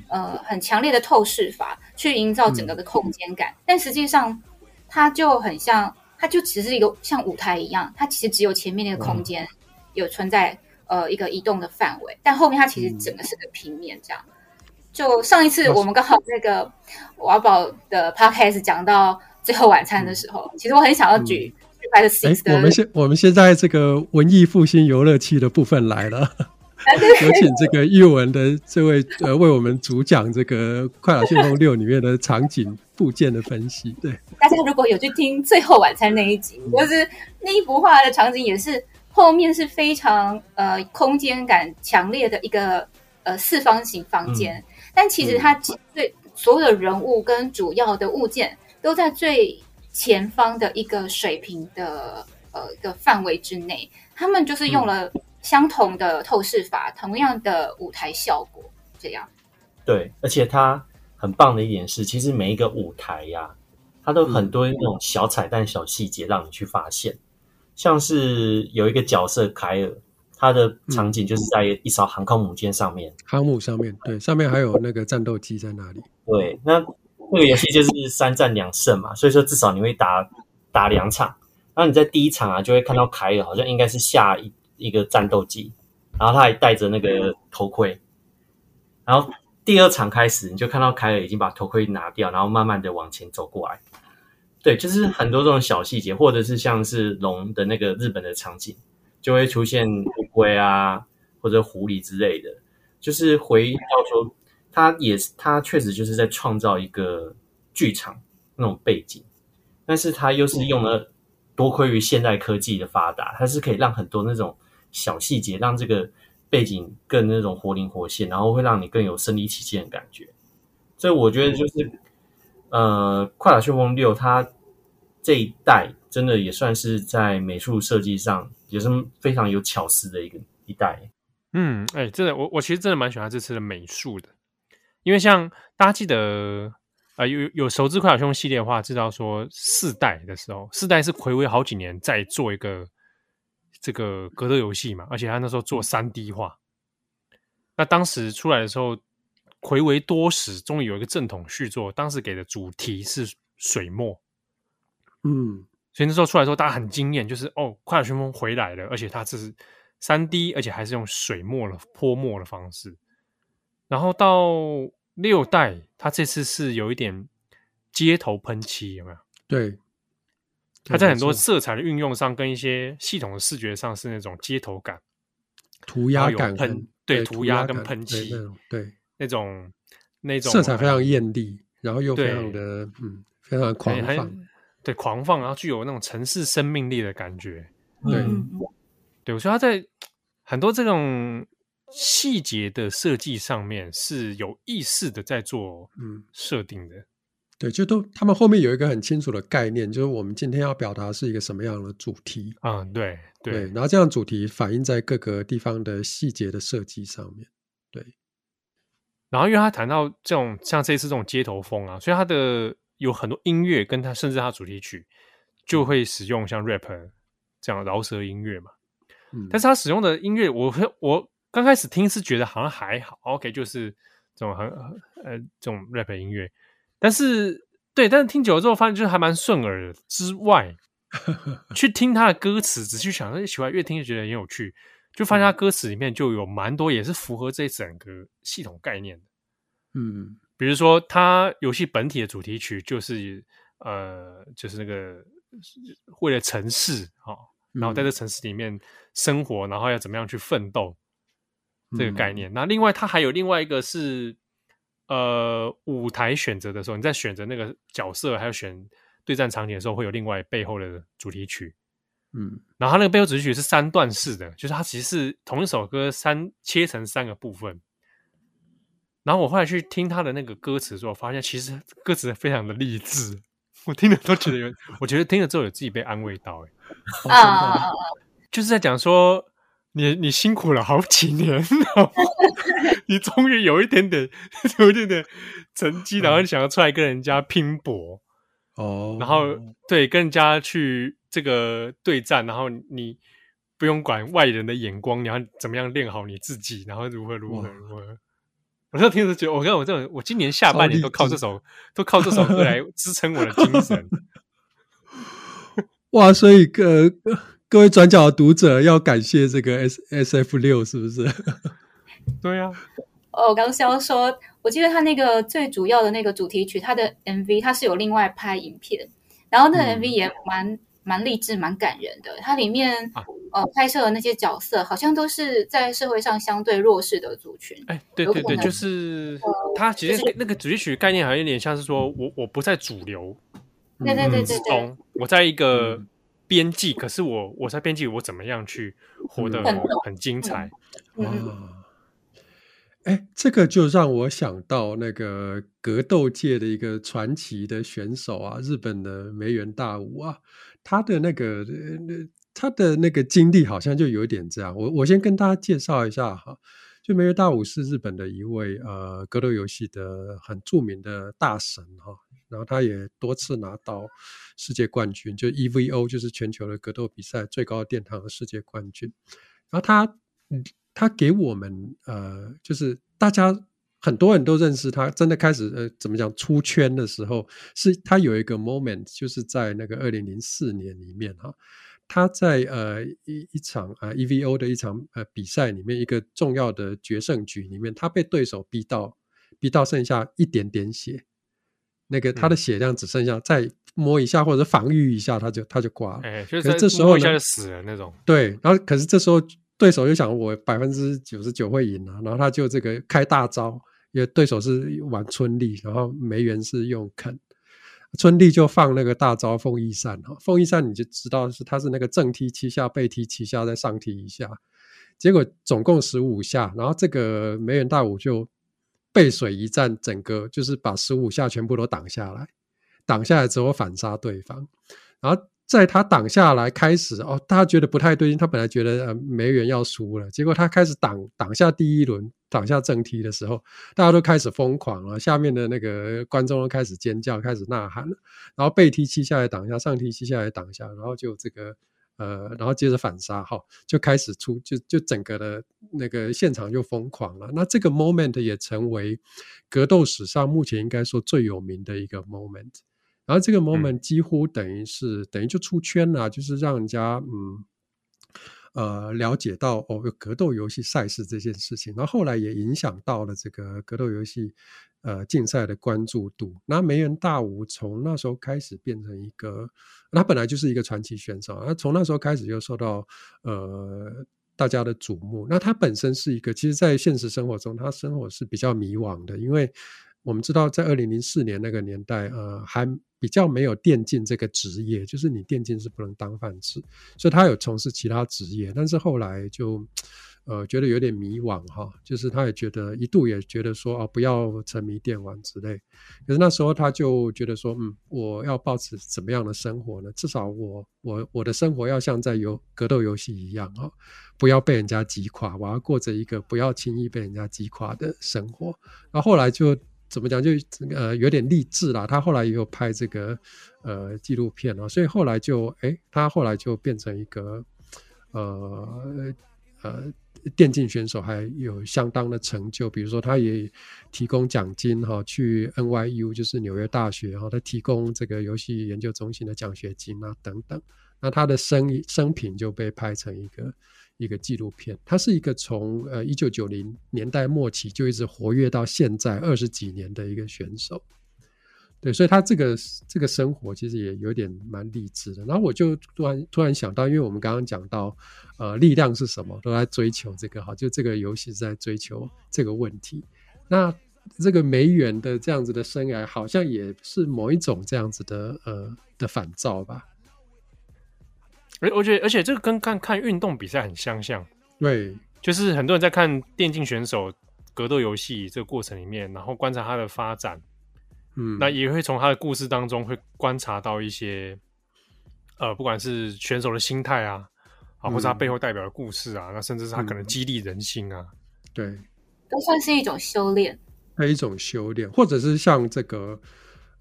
呃很强烈的透视法去营造整个的空间感，嗯、但实际上它就很像，它就只是一个像舞台一样，它其实只有前面那个空间有存在呃一个移动的范围，但后面它其实整个是个平面这样。就上一次我们刚好那个 瓦宝的 podcast 讲到最后晚餐的时候，其实我很想要举《Five Six》的。我们现我们现在这个文艺复兴游乐器的部分来了。有请这个玉文的这位呃，为我们主讲这个《快打旋风六》里面的场景部件的分析。对，大家如果有去听《最后晚餐》那一集，就是那一幅画的场景，也是后面是非常呃空间感强烈的一个呃四方形房间，嗯、但其实它对所有的人物跟主要的物件都在最前方的一个水平的呃一个范围之内，他们就是用了、嗯。相同的透视法，同样的舞台效果，这样。对，而且它很棒的一点是，其实每一个舞台呀、啊，它都很多那种小彩蛋、小细节让你去发现。嗯、像是有一个角色凯尔，他的场景就是在一艘航空母舰上面，航母上面，对，上面还有那个战斗机在那里。对，那那个游戏就是三战两胜嘛，所以说至少你会打打两场。然后你在第一场啊，就会看到凯尔好像应该是下一。一个战斗机，然后他还戴着那个头盔，然后第二场开始，你就看到凯尔已经把头盔拿掉，然后慢慢的往前走过来。对，就是很多这种小细节，或者是像是龙的那个日本的场景，就会出现乌龟啊，或者狐狸之类的，就是回到说，他也是他确实就是在创造一个剧场那种背景，但是他又是用了多亏于现代科技的发达，它是可以让很多那种。小细节让这个背景更那种活灵活现，然后会让你更有身临其境的感觉。所以我觉得就是，呃，《快打旋风六》它这一代真的也算是在美术设计上也是非常有巧思的一个一代。嗯，哎、欸，真的，我我其实真的蛮喜欢这次的美术的，因为像大家记得，呃，有有熟知《快打旋风》系列的话，知道说四代的时候，四代是睽违好几年再做一个。这个格斗游戏嘛，而且他那时候做三 D 化，那当时出来的时候，睽违多时，终于有一个正统续作。当时给的主题是水墨，嗯，所以那时候出来的时候，大家很惊艳，就是哦，快乐旋风回来了，而且它这是三 D，而且还是用水墨的泼墨的方式。然后到六代，它这次是有一点街头喷漆，有没有？对。它在很多色彩的运用上，跟一些系统的视觉上是那种街头感、涂鸦感、喷对涂鸦跟喷漆那种对那种那种色彩非常艳丽，然后又非常的嗯非常狂放，对狂放，然后具有那种城市生命力的感觉。对对，我说他在很多这种细节的设计上面是有意识的在做嗯设定的。对，就都他们后面有一个很清楚的概念，就是我们今天要表达是一个什么样的主题啊？对对，对，然后这样主题反映在各个地方的细节的设计上面。对，然后因为他谈到这种像这次这种街头风啊，所以他的有很多音乐跟他甚至他主题曲就会使用像 rap 这样饶舌音乐嘛。嗯，但是他使用的音乐，我我刚开始听是觉得好像还好，OK，就是这种很呃这种 rap 音乐。但是，对，但是听久了之后，发现就是还蛮顺耳的。之外，去听他的歌词，仔细想，说喜欢越听越觉得很有趣。就发现他歌词里面就有蛮多也是符合这整个系统概念的。嗯，比如说他游戏本体的主题曲就是呃，就是那个为了城市哈、哦，然后在这城市里面生活，然后要怎么样去奋斗这个概念。嗯、那另外，他还有另外一个是。呃，舞台选择的时候，你在选择那个角色，还有选对战场景的时候，会有另外背后的主题曲。嗯，然后它那个背后主题曲是三段式的，就是它其实是同一首歌三切成三个部分。然后我后来去听他的那个歌词的时候，发现其实歌词非常的励志，我听了都觉得有，我觉得听了之后有自己被安慰到，哎，啊，就是在讲说你你辛苦了好几年，你终于有一点点 有一点点成绩，然后你想要出来跟人家拼搏，哦，然后对跟人家去这个对战，然后你不用管外人的眼光，你要怎么样练好你自己，然后如何如何如何。我就听着觉得，我看我这种，我今年下半年都靠这首，都靠这首歌来 支撑我的精神。哇！所以各各位转角的读者要感谢这个 S S F 六，是不是？对呀、啊。哦，刚肖说，我记得他那个最主要的那个主题曲，他的 MV 他是有另外拍影片，然后那个 MV 也蛮。嗯蛮励志、蛮感人的。它里面、啊、呃拍摄的那些角色，好像都是在社会上相对弱势的族群。哎，对对对，就是他其实那个主题曲概念，好像有点像是说我我不在主流，对对对对对，我在一个边际，可是我我在边际，我怎么样去活得很精彩？嗯哎，这个就让我想到那个格斗界的一个传奇的选手啊，日本的梅原大武啊，他的那个他的那个经历好像就有点这样。我我先跟大家介绍一下哈，就梅原大武是日本的一位呃格斗游戏的很著名的大神哈，然后他也多次拿到世界冠军，就 EVO 就是全球的格斗比赛最高殿堂的世界冠军，然后他嗯。他给我们呃，就是大家很多人都认识他，真的开始呃，怎么讲出圈的时候，是他有一个 moment，就是在那个二零零四年里面哈，他在呃一一场啊、呃、EVO 的一场呃比赛里面，一个重要的决胜局里面，他被对手逼到逼到剩下一点点血，那个他的血量只剩下再摸一下或者防御一下，他就他就挂了，哎，就是这时候一下就死了那种，对，然后可是这时候。对手就想我百分之九十九会赢啊，然后他就这个开大招，因为对手是玩春丽，然后梅园是用肯，春丽就放那个大招凤翼扇哈，凤翼扇你就知道是他是那个正踢七下，背踢七下，再上踢一下，结果总共十五下，然后这个梅园大武就背水一战，整个就是把十五下全部都挡下来，挡下来之后反杀对方，然后。在他挡下来开始哦，大家觉得不太对劲。他本来觉得呃梅原要输了，结果他开始挡挡下第一轮，挡下正踢的时候，大家都开始疯狂了。下面的那个观众都开始尖叫，开始呐喊了。然后背踢七下来挡下，上踢七下来挡下，然后就这个呃，然后接着反杀哈，就开始出就就整个的那个现场就疯狂了。那这个 moment 也成为格斗史上目前应该说最有名的一个 moment。然后这个 moment 几乎等于是、嗯、等于就出圈了，就是让人家嗯呃了解到哦格斗游戏赛事这件事情，然后后来也影响到了这个格斗游戏呃竞赛的关注度。那梅人大武从那时候开始变成一个，他本来就是一个传奇选手，他从那时候开始就受到呃大家的瞩目。那他本身是一个，其实，在现实生活中，他生活是比较迷惘的，因为我们知道在二零零四年那个年代，呃还。比较没有电竞这个职业，就是你电竞是不能当饭吃，所以他有从事其他职业，但是后来就呃觉得有点迷惘哈，就是他也觉得一度也觉得说啊不要沉迷电玩之类，可是那时候他就觉得说嗯我要抱持怎么样的生活呢？至少我我我的生活要像在游格斗游戏一样啊，不要被人家击垮，我要过着一个不要轻易被人家击垮的生活。然后后来就。怎么讲就呃有点励志啦，他后来也有拍这个呃纪录片啊，所以后来就哎，他后来就变成一个呃呃电竞选手，还有相当的成就。比如说，他也提供奖金哈，去 NYU 就是纽约大学哈，他提供这个游戏研究中心的奖学金啊等等。那他的生生平就被拍成一个。一个纪录片，他是一个从呃一九九零年代末期就一直活跃到现在二十几年的一个选手，对，所以他这个这个生活其实也有点蛮励志的。然后我就突然突然想到，因为我们刚刚讲到呃力量是什么，都在追求这个哈，就这个游戏是在追求这个问题。那这个梅原的这样子的生涯，好像也是某一种这样子的呃的反照吧。而我觉得，而且这个跟看看运动比赛很相像，对，就是很多人在看电竞选手格斗游戏这个过程里面，然后观察他的发展，嗯，那也会从他的故事当中会观察到一些，呃，不管是选手的心态啊，啊，或者他背后代表的故事啊，嗯、那甚至是他可能激励人心啊，嗯、对，都算是一种修炼，还有一种修炼，或者是像这个。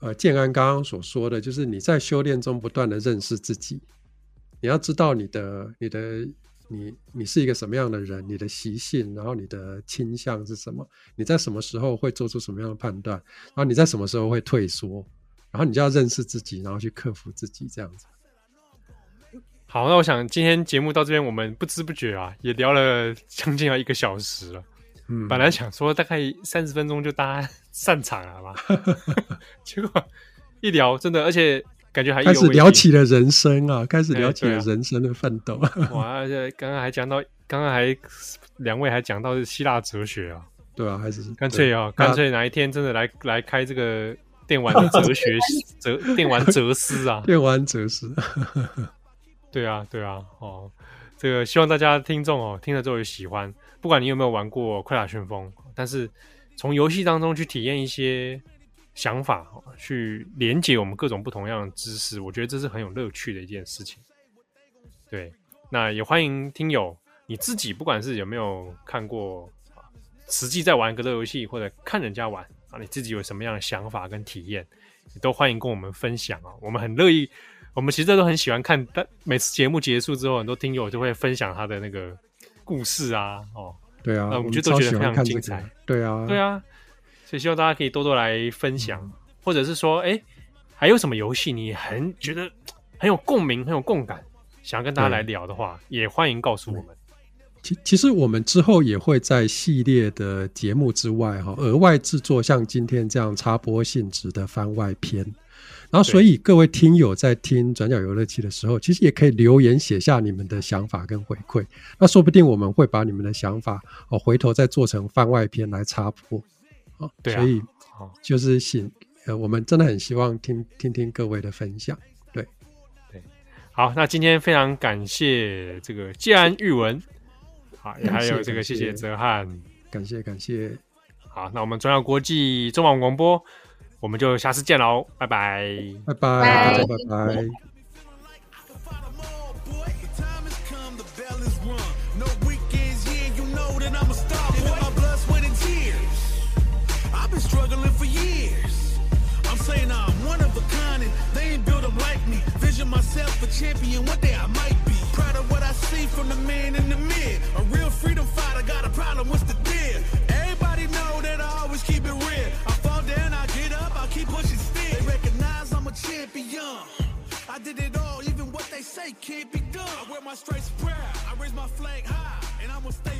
呃，建安刚刚所说的就是你在修炼中不断的认识自己，你要知道你的、你的、你、你是一个什么样的人，你的习性，然后你的倾向是什么，你在什么时候会做出什么样的判断，然后你在什么时候会退缩，然后你就要认识自己，然后去克服自己，这样子。好，那我想今天节目到这边，我们不知不觉啊，也聊了将近要一个小时了。嗯，本来想说大概三十分钟就大家散场了嘛，结果一聊真的，而且感觉还开始聊起了人生啊，开始聊起了人生的奋斗。欸啊、哇，而且刚刚还讲到，刚刚还两位还讲到是希腊哲学啊，对啊，还是。干脆啊，干脆哪一天真的来来开这个电玩的哲学 哲电玩哲思啊，电玩哲思，对啊，对啊，哦，这个希望大家听众哦听了之后有喜欢。不管你有没有玩过《快打旋风》，但是从游戏当中去体验一些想法，去连接我们各种不同样的知识，我觉得这是很有乐趣的一件事情。对，那也欢迎听友你自己，不管是有没有看过实际在玩格斗游戏，或者看人家玩啊，你自己有什么样的想法跟体验，你都欢迎跟我们分享啊。我们很乐意，我们其实都很喜欢看，但每次节目结束之后，很多听友就会分享他的那个。故事啊，哦，对啊，我们就都觉得非常精彩，这个。对啊，对啊，所以希望大家可以多多来分享，嗯、或者是说，哎，还有什么游戏你很觉得很有共鸣、很有共感，想要跟大家来聊的话，也欢迎告诉我们。其其实我们之后也会在系列的节目之外，哈，额外制作像今天这样插播性质的番外篇。然后，所以各位听友在听转角游乐器的时候，其实也可以留言写下你们的想法跟回馈。那说不定我们会把你们的想法哦，回头再做成番外篇来插播。哦，对啊，所以就是请呃，我们真的很希望听听听各位的分享。对对，好，那今天非常感谢这个建安玉文，好，也还有这个谢谢哲瀚，感谢感谢。好，那我们中央国际中网广播。我们就下次见喽，拜拜，拜拜，拜拜。champion, one day I might be. Proud of what I see from the man in the mid. A real freedom fighter, got a problem, with the deal? Everybody know that I always keep it real. I fall down, I get up, I keep pushing still. They recognize I'm a champion. I did it all, even what they say can't be done. I wear my stripes proud, I raise my flag high, and I'ma stay